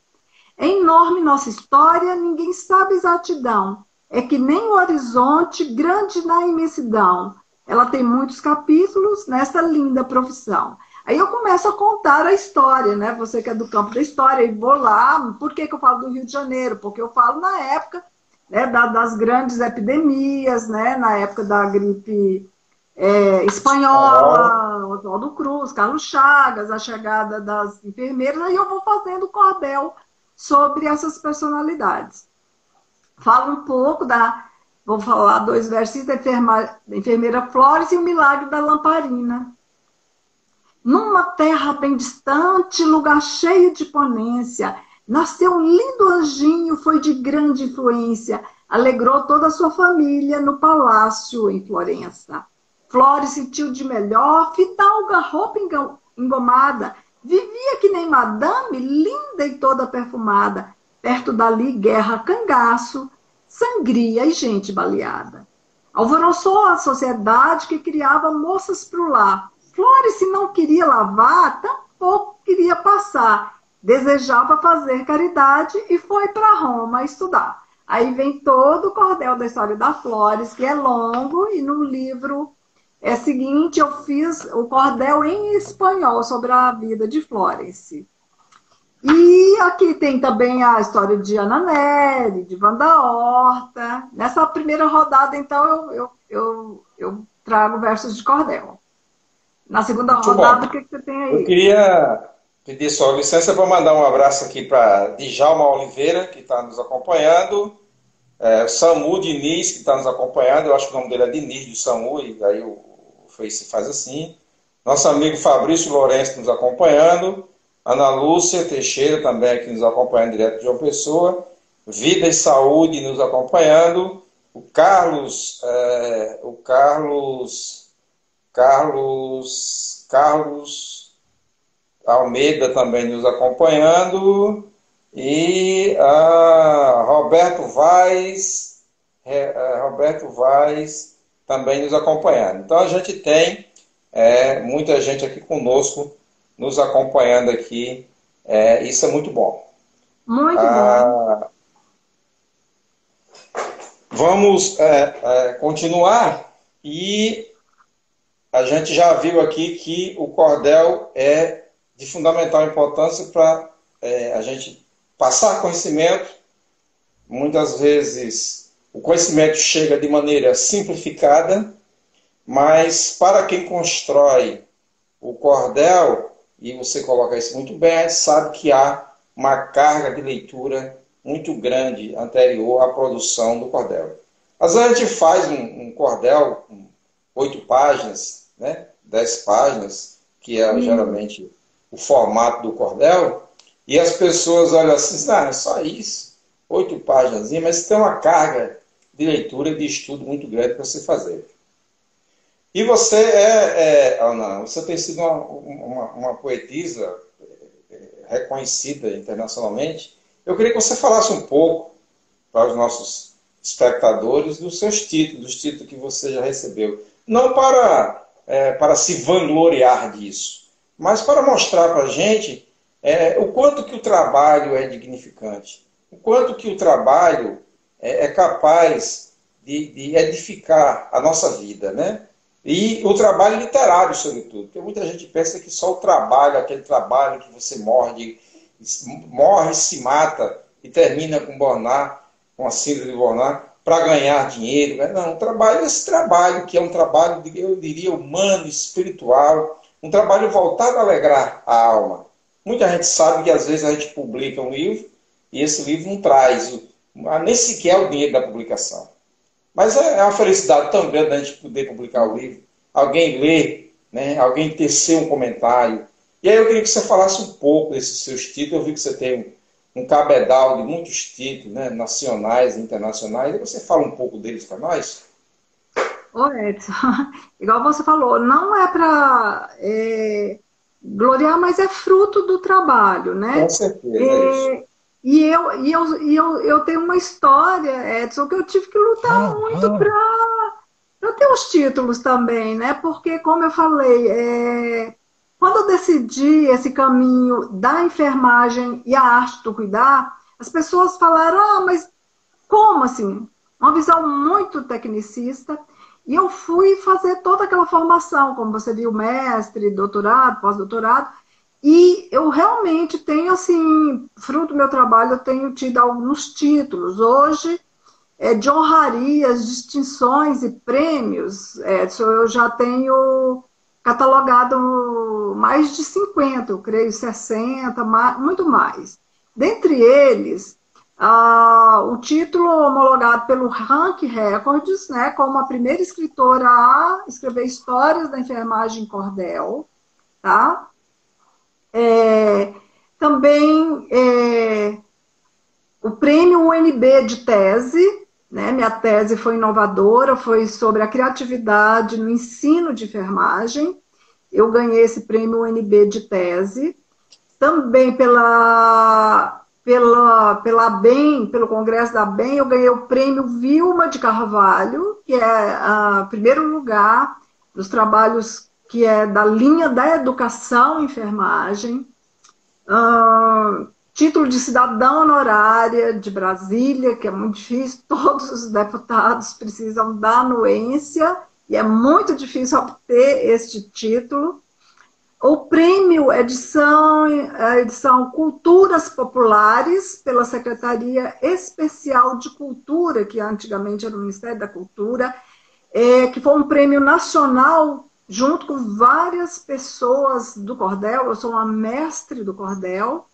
É enorme nossa história, ninguém sabe exatidão. É que nem o horizonte grande na imensidão. Ela tem muitos capítulos nessa linda profissão. Aí eu começo a contar a história, né? Você que é do campo da história, e vou lá. Por que, que eu falo do Rio de Janeiro? Porque eu falo na época né, das grandes epidemias, né? Na época da gripe é, espanhola, Oswaldo Cruz, Carlos Chagas, a chegada das enfermeiras, aí eu vou fazendo cordel sobre essas personalidades. Falo um pouco da. Vou falar dois versos da, enferma, da enfermeira Flores e o milagre da lamparina. Numa terra bem distante, lugar cheio de ponência, nasceu um lindo anjinho, foi de grande influência, alegrou toda a sua família no palácio em Florença. Flores sentiu de melhor, fidalga roupa engomada, vivia que nem madame, linda e toda perfumada. Perto dali, guerra, cangaço, sangria e gente baleada. Alvoroçou a sociedade que criava moças pro lar. Flores, se não queria lavar, tampouco queria passar. Desejava fazer caridade e foi para Roma estudar. Aí vem todo o cordel da história da Flores, que é longo, e no livro é o seguinte, eu fiz o cordel em espanhol sobre a vida de Florence. E aqui tem também a história de Ana Nery, de Wanda Horta. Nessa primeira rodada, então, eu, eu, eu, eu trago versos de cordel. Na segunda Muito rodada, bom. o que, que, você tem aí? Eu queria pedir sua licença para mandar um abraço aqui para Djalma Oliveira, que está nos acompanhando. É, Samu Diniz, que está nos acompanhando. Eu acho que o nome dele é Diniz de Samu, e daí o Face faz assim. Nosso amigo Fabrício Lourenço nos acompanhando. Ana Lúcia Teixeira também aqui nos acompanhando direto de uma pessoa. Vida e Saúde nos acompanhando. O Carlos, é, o Carlos, Carlos, Carlos Almeida também nos acompanhando. E a Roberto Vaz, é, Roberto Vaz também nos acompanhando. Então a gente tem é, muita gente aqui conosco, nos acompanhando aqui. É, isso é muito bom. Muito ah, bom. Vamos é, é, continuar e a gente já viu aqui que o cordel é de fundamental importância para é, a gente passar conhecimento. Muitas vezes o conhecimento chega de maneira simplificada, mas para quem constrói o cordel, e você coloca isso muito bem, sabe que há uma carga de leitura muito grande anterior à produção do cordel. Às vezes a gente faz um, um cordel com oito páginas, né? dez páginas, que é hum. geralmente o formato do cordel, e as pessoas olham assim, ah, é só isso, oito páginas, mas tem uma carga de leitura e de estudo muito grande para você fazer. E você é, é Ana, você tem sido uma, uma, uma poetisa é, reconhecida internacionalmente. Eu queria que você falasse um pouco para os nossos espectadores dos seus títulos, dos títulos que você já recebeu. Não para, é, para se vangloriar disso, mas para mostrar para a gente é, o quanto que o trabalho é dignificante, o quanto que o trabalho é, é capaz de, de, edificar a nossa vida, né? E o trabalho literário, sobretudo, porque muita gente pensa que só o trabalho, aquele trabalho que você morre, morre, se mata e termina com Bornard, com a síndrome de Bornard, para ganhar dinheiro. Né? Não, o trabalho é esse trabalho, que é um trabalho, eu diria, humano, espiritual, um trabalho voltado a alegrar a alma. Muita gente sabe que às vezes a gente publica um livro e esse livro não traz nem sequer o dinheiro da publicação. Mas é, é uma felicidade tão grande a gente poder publicar o livro, alguém ler, né? alguém tecer um comentário. E aí eu queria que você falasse um pouco desses seus títulos. Eu vi que você tem um, cabedal de muitos títulos, né? nacionais e internacionais. E você fala um pouco deles para nós? Ô Edson, igual você falou, não é para é, gloriar, mas é fruto do trabalho, né? Com certeza. É, é e eu, e eu, e eu, eu tenho uma história, Edson, que eu tive que lutar ah, muito ah. para ter os títulos também, né? Porque, como eu falei, é, quando eu decidi esse caminho da enfermagem e a arte do cuidar, as pessoas falaram, ah, mas como assim? Uma visão muito tecnicista. E eu fui fazer toda aquela formação, como você viu, mestre, doutorado, pós-doutorado. E eu realmente tenho, assim, fruto do meu trabalho, eu tenho tido alguns títulos. Hoje, é, de honrarias, distinções e prêmios, Edson, eu já tenho catalogado mais de 50, eu creio 60, muito mais. Dentre eles, ah, o título homologado pelo Rank Records, né, como a primeira escritora a escrever histórias da enfermagem cordel, tá? É, também é, o prêmio UNB de tese, né, minha tese foi inovadora, foi sobre a criatividade no ensino de enfermagem. Eu ganhei esse prêmio UNB de tese. Também pela pela, pela BEM, pelo Congresso da BEM, eu ganhei o prêmio Vilma de Carvalho, que é o primeiro lugar dos trabalhos que é da linha da educação enfermagem. Uh, título de cidadã honorária de Brasília, que é muito difícil, todos os deputados precisam da anuência, e é muito difícil obter este título. O prêmio edição, edição Culturas Populares, pela Secretaria Especial de Cultura, que antigamente era o Ministério da Cultura, é, que foi um prêmio nacional, junto com várias pessoas do cordel. Eu sou uma mestre do cordel,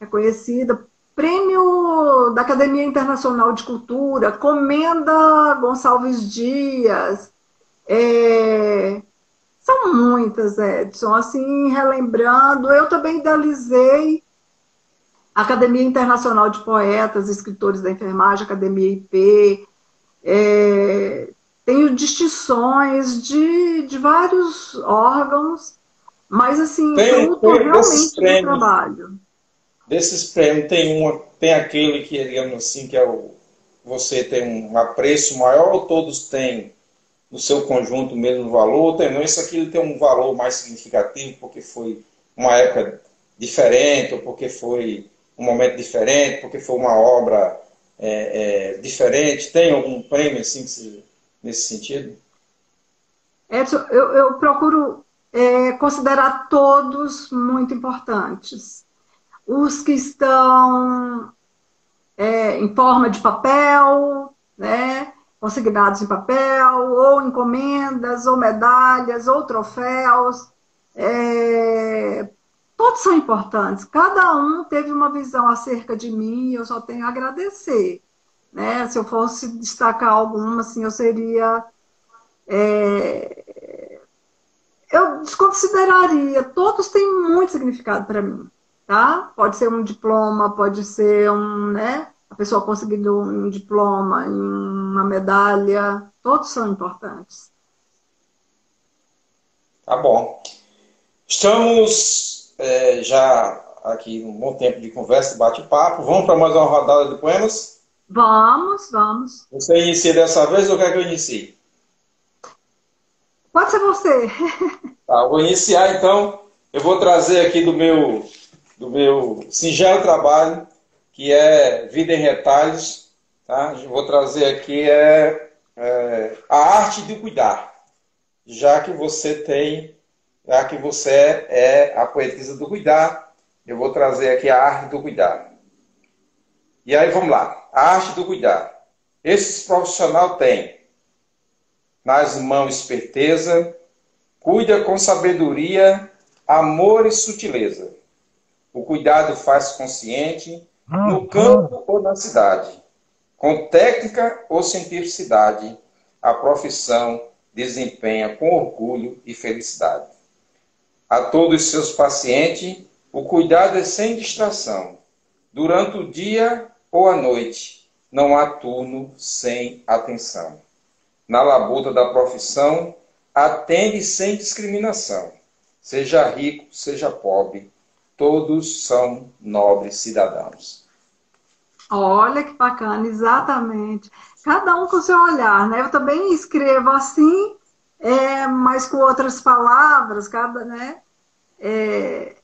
reconhecida. Prêmio da Academia Internacional de Cultura, Comenda Gonçalves Dias, é, são muitas, Edson. Assim, relembrando, eu também idealizei a Academia Internacional de Poetas, Escritores da Enfermagem, Academia IP. É, tenho distinções de, de vários órgãos, mas assim, tem, fruto tem realmente prêmios, do trabalho. Desses prêmios, tem, uma, tem aquele que, digamos assim, que é o, você tem um apreço maior ou todos têm no seu conjunto o mesmo valor, tem, não, isso aqui ele tem um valor mais significativo porque foi uma época diferente, ou porque foi um momento diferente, porque foi uma obra é, é, diferente. Tem algum prêmio assim se, nesse sentido? Edson, eu, eu procuro é, considerar todos muito importantes. os que estão é, em forma de papel, né? consignados em papel, ou encomendas, ou medalhas, ou troféus. É, todos são importantes. Cada um teve uma visão acerca de mim e eu só tenho a agradecer. Né? Se eu fosse destacar alguma, assim, eu seria. É, eu desconsideraria. Todos têm muito significado para mim. Tá? Pode ser um diploma, pode ser um, né? A pessoa conseguindo um diploma, uma medalha, todos são importantes. Tá bom. Estamos é, já aqui um bom tempo de conversa, bate-papo. Vamos para mais uma rodada de poemas? Vamos, vamos. Você inicia dessa vez ou quer que eu inicie? Pode ser você. Tá, vou iniciar então. Eu vou trazer aqui do meu, do meu singelo trabalho, que é Vida em Retalhos. Tá? Vou trazer aqui é, é, a arte de cuidar. Já que você tem já que você é a poetisa do cuidar, eu vou trazer aqui a arte do cuidar. E aí vamos lá, a arte do cuidar. Esse profissional tem nas mãos esperteza, cuida com sabedoria, amor e sutileza. O cuidado faz consciente, no campo ou na cidade. Com técnica ou cientificidade, a profissão desempenha com orgulho e felicidade a todos os seus pacientes, o cuidado é sem distração. Durante o dia ou a noite, não há turno sem atenção. Na labuta da profissão, atende sem discriminação. Seja rico, seja pobre, todos são nobres cidadãos. Olha que bacana, exatamente. Cada um com o seu olhar, né? Eu também escrevo assim é, mas com outras palavras, cada, né? É,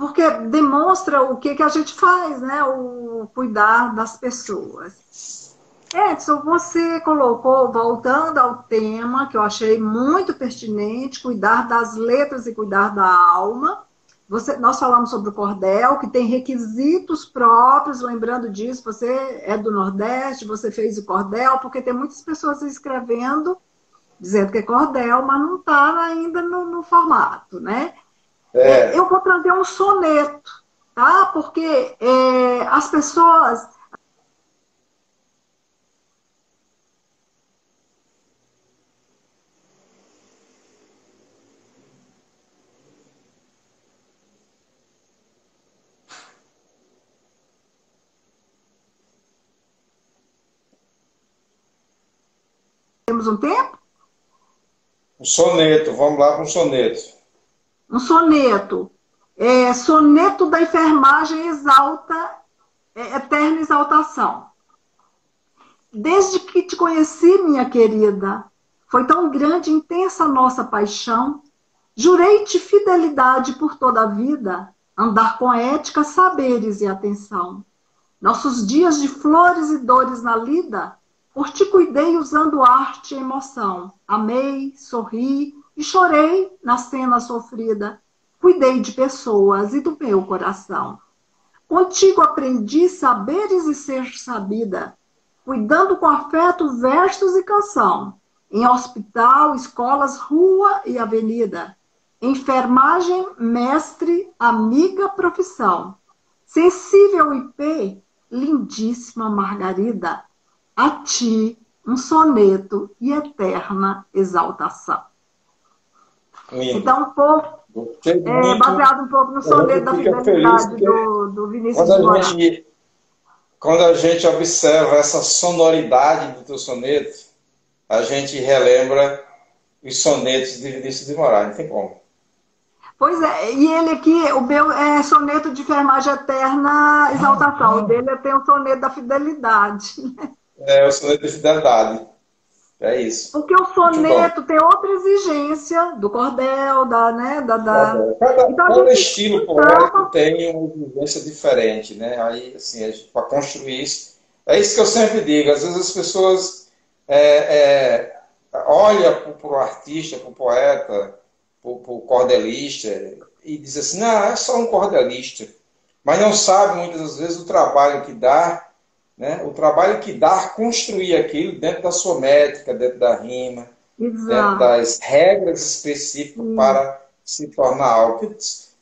porque demonstra o que, que a gente faz, né? O cuidar das pessoas. Edson, você colocou, voltando ao tema, que eu achei muito pertinente, cuidar das letras e cuidar da alma. Você, nós falamos sobre o cordel, que tem requisitos próprios, lembrando disso, você é do Nordeste, você fez o cordel, porque tem muitas pessoas escrevendo dizendo que é cordel, mas não está ainda no, no, formato, né? É. Eu vou trazer um soneto, tá? Porque é, as pessoas temos um tempo? Um soneto, vamos lá para um soneto. Um soneto. É, soneto da enfermagem exalta, é, eterna exaltação. Desde que te conheci, minha querida, foi tão grande e intensa nossa paixão. Jurei-te fidelidade por toda a vida, andar com ética, saberes e atenção. Nossos dias de flores e dores na lida por ti cuidei usando arte e emoção. Amei, sorri e chorei na cena sofrida. Cuidei de pessoas e do meu coração. Contigo aprendi saberes e ser sabida, cuidando com afeto versos e canção. Em hospital, escolas, rua e avenida. Enfermagem, mestre, amiga, profissão. Sensível IP, lindíssima Margarida a ti um soneto e eterna exaltação. Lindo. Então, um pouco, é, baseado um pouco no soneto da fidelidade do, do Vinícius quando a, gente, quando a gente observa essa sonoridade do teu soneto, a gente relembra os sonetos de Vinícius de Moraes, não tem como. Pois é, e ele aqui, o meu é soneto de enfermagem eterna exaltação. O dele tem o soneto da fidelidade. É o soneto de fidelidade. É isso. Porque o soneto tem outra exigência do cordel, da, né, da, da... Cada, então, cada estilo poético tem uma exigência diferente, né? Aí, assim, para construir isso, é isso que eu sempre digo. Às vezes as pessoas é, é, olham para o artista, para o poeta, para o cordelista e dizem assim, não, é só um cordelista. mas não sabe muitas vezes o trabalho que dá, né? o trabalho que dá construir aquilo dentro da sua métrica, dentro da rima, Exato. dentro das regras específicas para se tornar algo.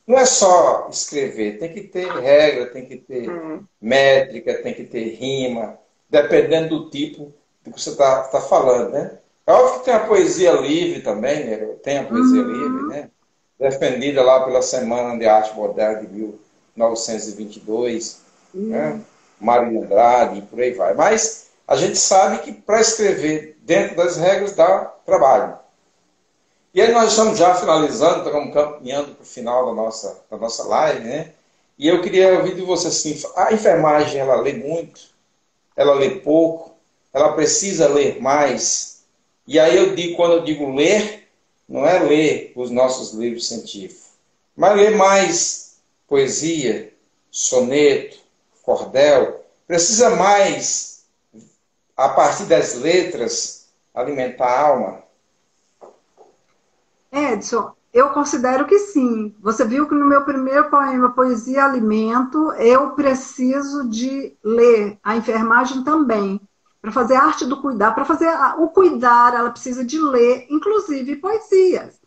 Não é só escrever, tem que ter regra, tem que ter é. métrica, tem que ter rima, dependendo do tipo do que você está tá falando, né? É óbvio que tem a poesia livre também, né? tem a poesia uhum. livre, né? Defendida lá pela Semana de Arte Moderna de 1922, uhum. né? Mário Andrade, por aí vai. Mas a gente sabe que para escrever dentro das regras dá trabalho. E aí nós estamos já finalizando, estamos caminhando para o final da nossa, da nossa live, né? E eu queria ouvir de você assim, a enfermagem, ela lê muito, ela lê pouco, ela precisa ler mais. E aí eu digo, quando eu digo ler, não é ler os nossos livros científicos, mas ler mais poesia, soneto, cordel, precisa mais, a partir das letras, alimentar a alma. Edson, eu considero que sim. Você viu que no meu primeiro poema, Poesia Alimento, eu preciso de ler. A enfermagem também. Para fazer arte do cuidar, para fazer o cuidar, ela precisa de ler, inclusive poesias.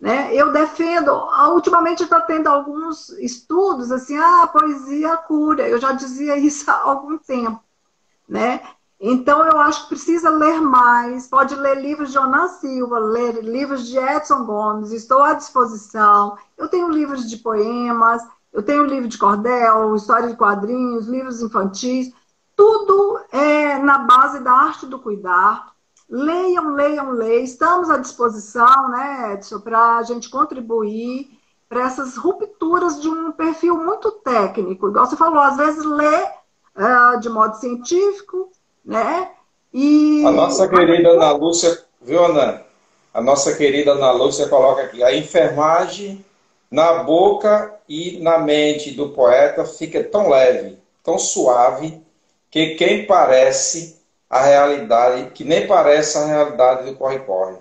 Né? Eu defendo, ultimamente está tendo alguns estudos assim, ah, poesia cura. Eu já dizia isso há algum tempo. Né? Então, eu acho que precisa ler mais. Pode ler livros de Onan Silva, ler livros de Edson Gomes, estou à disposição. Eu tenho livros de poemas, eu tenho livro de cordel, história de quadrinhos, livros infantis. Tudo é na base da arte do cuidar. Leiam, leiam, leiam. Estamos à disposição, né, Edson, para a gente contribuir para essas rupturas de um perfil muito técnico. Igual você falou, às vezes lê uh, de modo científico, né? E... A nossa querida Ana Lúcia, viu, Ana? A nossa querida Ana Lúcia coloca aqui, a enfermagem na boca e na mente do poeta fica tão leve, tão suave, que quem parece a realidade, que nem parece a realidade do corre-corre.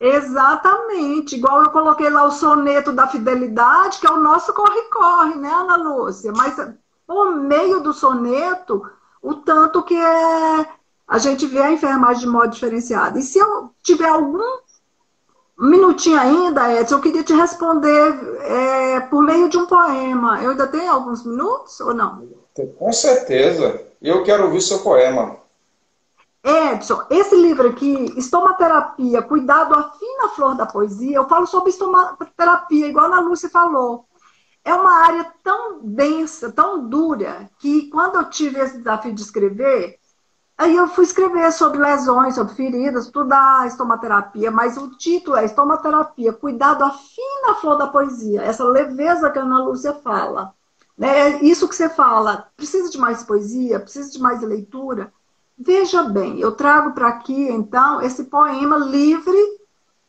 Exatamente, igual eu coloquei lá o soneto da fidelidade, que é o nosso corre-corre, né, Ana Lúcia? Mas por meio do soneto, o tanto que é, a gente vê a enfermagem de modo diferenciado. E se eu tiver algum minutinho ainda, Edson, eu queria te responder é, por meio de um poema. Eu ainda tenho alguns minutos ou não? Com certeza. Eu quero ouvir seu poema. Edson, esse livro aqui, Estomaterapia, Cuidado à Fina Flor da Poesia, eu falo sobre estomaterapia, igual a Ana Lúcia falou é uma área tão densa, tão dura, que quando eu tive esse desafio de escrever, aí eu fui escrever sobre lesões, sobre feridas, estudar estomaterapia, mas o título é Estomaterapia, cuidado à fina flor da poesia, essa leveza que a Ana Lúcia fala. Né? Isso que você fala, precisa de mais poesia, precisa de mais leitura. Veja bem, eu trago para aqui, então, esse poema livre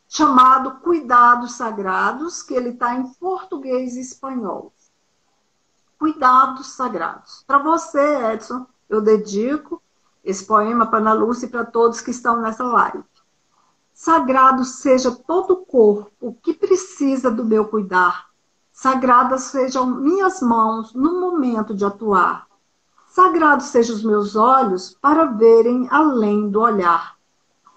chamado Cuidados Sagrados, que ele está em português e espanhol. Cuidados Sagrados. Para você, Edson, eu dedico esse poema para Ana Lúcia e para todos que estão nessa live. Sagrado seja todo o corpo que precisa do meu cuidar. Sagradas sejam minhas mãos no momento de atuar. Sagrados sejam os meus olhos para verem além do olhar.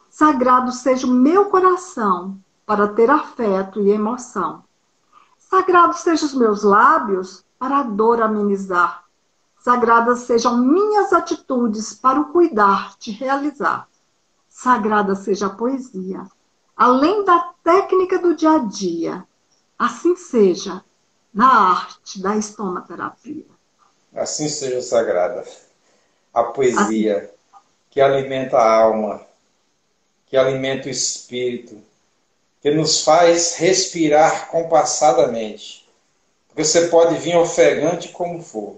Sagrado seja o meu coração para ter afeto e emoção. Sagrado sejam os meus lábios para a dor amenizar. Sagradas sejam minhas atitudes para o cuidar te realizar. Sagrada seja a poesia, além da técnica do dia a dia. Assim seja na arte da estomaterapia. Assim seja sagrada. A poesia que alimenta a alma, que alimenta o espírito, que nos faz respirar compassadamente. Porque você pode vir ofegante como for.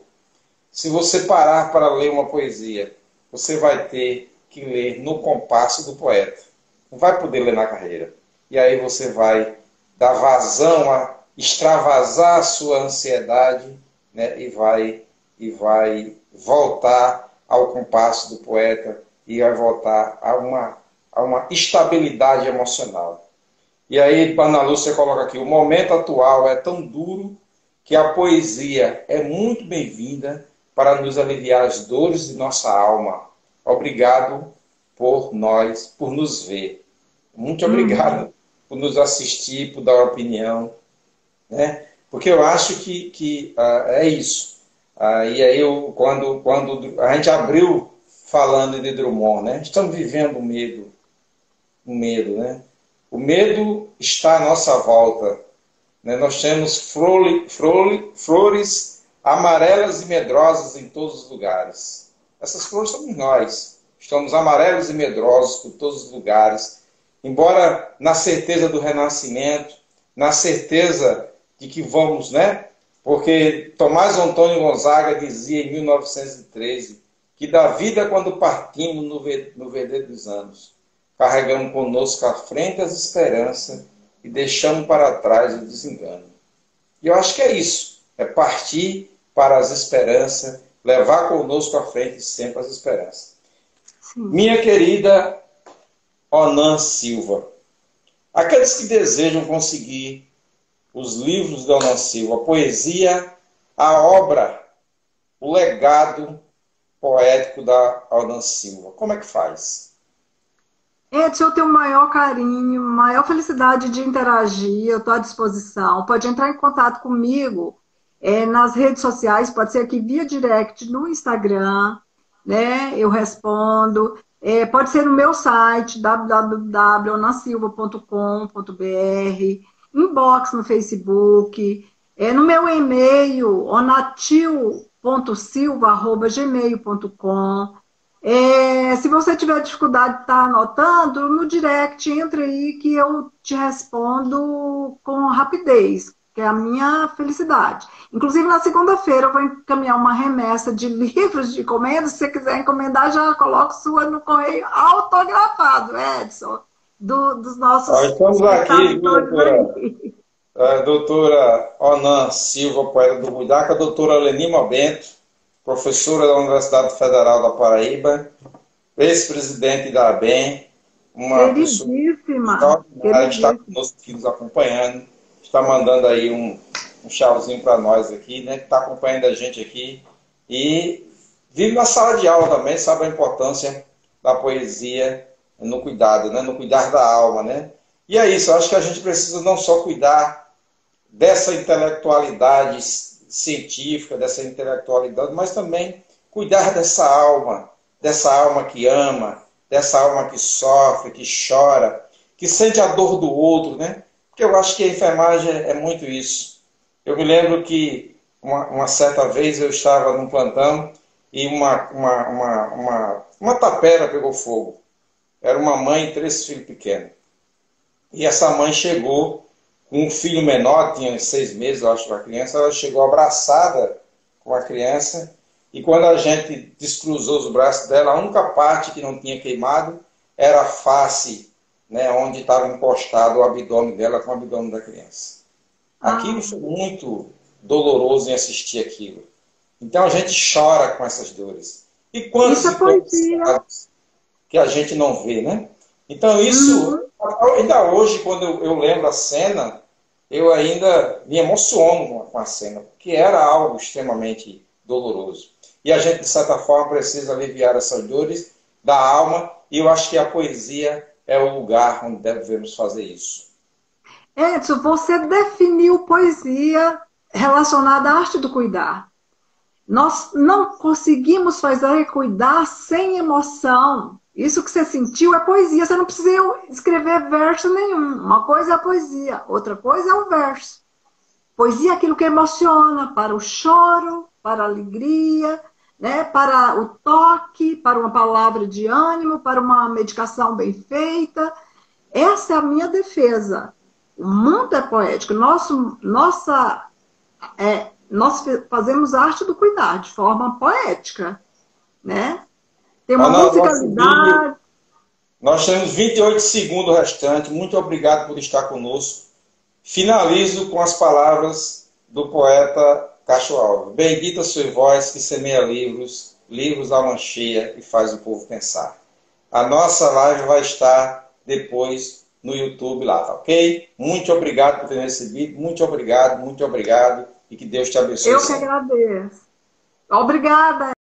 Se você parar para ler uma poesia, você vai ter que ler no compasso do poeta. Não vai poder ler na carreira. E aí você vai dar vazão a extravasar a sua ansiedade, né? E vai e vai voltar ao compasso do poeta e vai voltar a uma a uma estabilidade emocional. E aí, Ana Lúcia coloca aqui: o momento atual é tão duro que a poesia é muito bem-vinda para nos aliviar as dores de nossa alma. Obrigado por nós, por nos ver. Muito uhum. obrigado uhum. por nos assistir, por dar opinião. Né? Porque eu acho que, que uh, é isso. Uh, e aí, eu, quando, quando a gente abriu falando de Drummond, né? estamos vivendo o medo. O medo, né? O medo está à nossa volta. Né? Nós temos flore, flore, flores amarelas e medrosas em todos os lugares. Essas flores somos nós. Estamos amarelos e medrosos por todos os lugares. Embora na certeza do renascimento, na certeza de que vamos, né? Porque Tomás Antônio Gonzaga dizia em 1913 que da vida quando partimos no, no verdadeiro dos anos, carregamos conosco à frente as esperanças e deixamos para trás o desengano. E eu acho que é isso, é partir para as esperanças, levar conosco à frente sempre as esperanças. Sim. Minha querida Onan Silva, aqueles que desejam conseguir os livros de Onan Silva, a poesia, a obra, o legado poético da Onan Silva, como é que faz? Edson, eu tenho o maior carinho, maior felicidade de interagir, eu estou à disposição. Pode entrar em contato comigo é, nas redes sociais, pode ser aqui via direct no Instagram, né? Eu respondo. É, pode ser no meu site, www.onasilva.com.br, inbox no Facebook, é, no meu e-mail, onatil.silva.gmail.com. É, se você tiver dificuldade de estar anotando, no direct entre aí que eu te respondo com rapidez, que é a minha felicidade. Inclusive, na segunda-feira eu vou encaminhar uma remessa de livros de encomenda. Se você quiser encomendar, já coloco sua no correio autografado, Edson, do, dos nossos... Nós estamos aqui, doutora, a doutora Onan Silva, poeta do Budaca, a doutora Lenima Bento, professora da Universidade Federal da Paraíba, ex-presidente da ABEM, uma pessoa que está conosco aqui nos acompanhando, está mandando aí um, um tchauzinho para nós aqui, né, que está acompanhando a gente aqui e vive na sala de aula também, sabe a importância da poesia no cuidado, né, no cuidar da alma, né? E é isso, eu acho que a gente precisa não só cuidar dessa intelectualidade científica, dessa intelectualidade, mas também cuidar dessa alma, dessa alma que ama, dessa alma que sofre, que chora, que sente a dor do outro, né? Porque eu acho que a enfermagem é muito isso. Eu me lembro que uma, uma certa vez eu estava num plantão e uma, uma, uma, uma, uma tapera pegou fogo. Era uma mãe e três filhos pequenos. E essa mãe chegou um filho menor, tinha seis meses, eu acho, a criança, ela chegou abraçada com a criança, e quando a gente descruzou os braços dela, a única parte que não tinha queimado era a face, né, onde estava encostado o abdômen dela com o abdômen da criança. Ah. Aquilo foi muito doloroso em assistir aquilo. Então a gente chora com essas dores. E quantos é que a gente não vê, né? Então isso uhum. Ainda hoje, quando eu, eu, lembro a cena, eu ainda me emociono com a cena, porque era algo extremamente doloroso. E a gente, de certa forma, precisa aliviar essas dores da alma, e eu acho que a poesia é o lugar onde devemos fazer isso. Edson, você definiu poesia relacionada à arte do cuidar. Nós não conseguimos fazer cuidar sem emoção. Isso que você sentiu é poesia. Você não precisa escrever verso nenhum. Uma coisa é a poesia, outra coisa é o verso. Poesia é aquilo que emociona para o choro, para a alegria, né? para o toque, para uma palavra de ânimo, para uma medicação bem feita. Essa é a minha defesa. O mundo é poético. Nosso, nossa, é, nós fazemos arte do cuidar de forma poética, né? Tem uma musicalidade. Nós temos 28 segundos restantes. Muito obrigado por estar conosco. Finalizo com as palavras do poeta Cacho Alves. Bendita sua voz que semeia livros, livros da mancheia e faz o povo pensar. A nossa live vai estar depois no YouTube lá, tá ok? Muito obrigado por ter recebido, muito obrigado, muito obrigado E que Deus te abençoe. Eu que agradeço. Obrigada.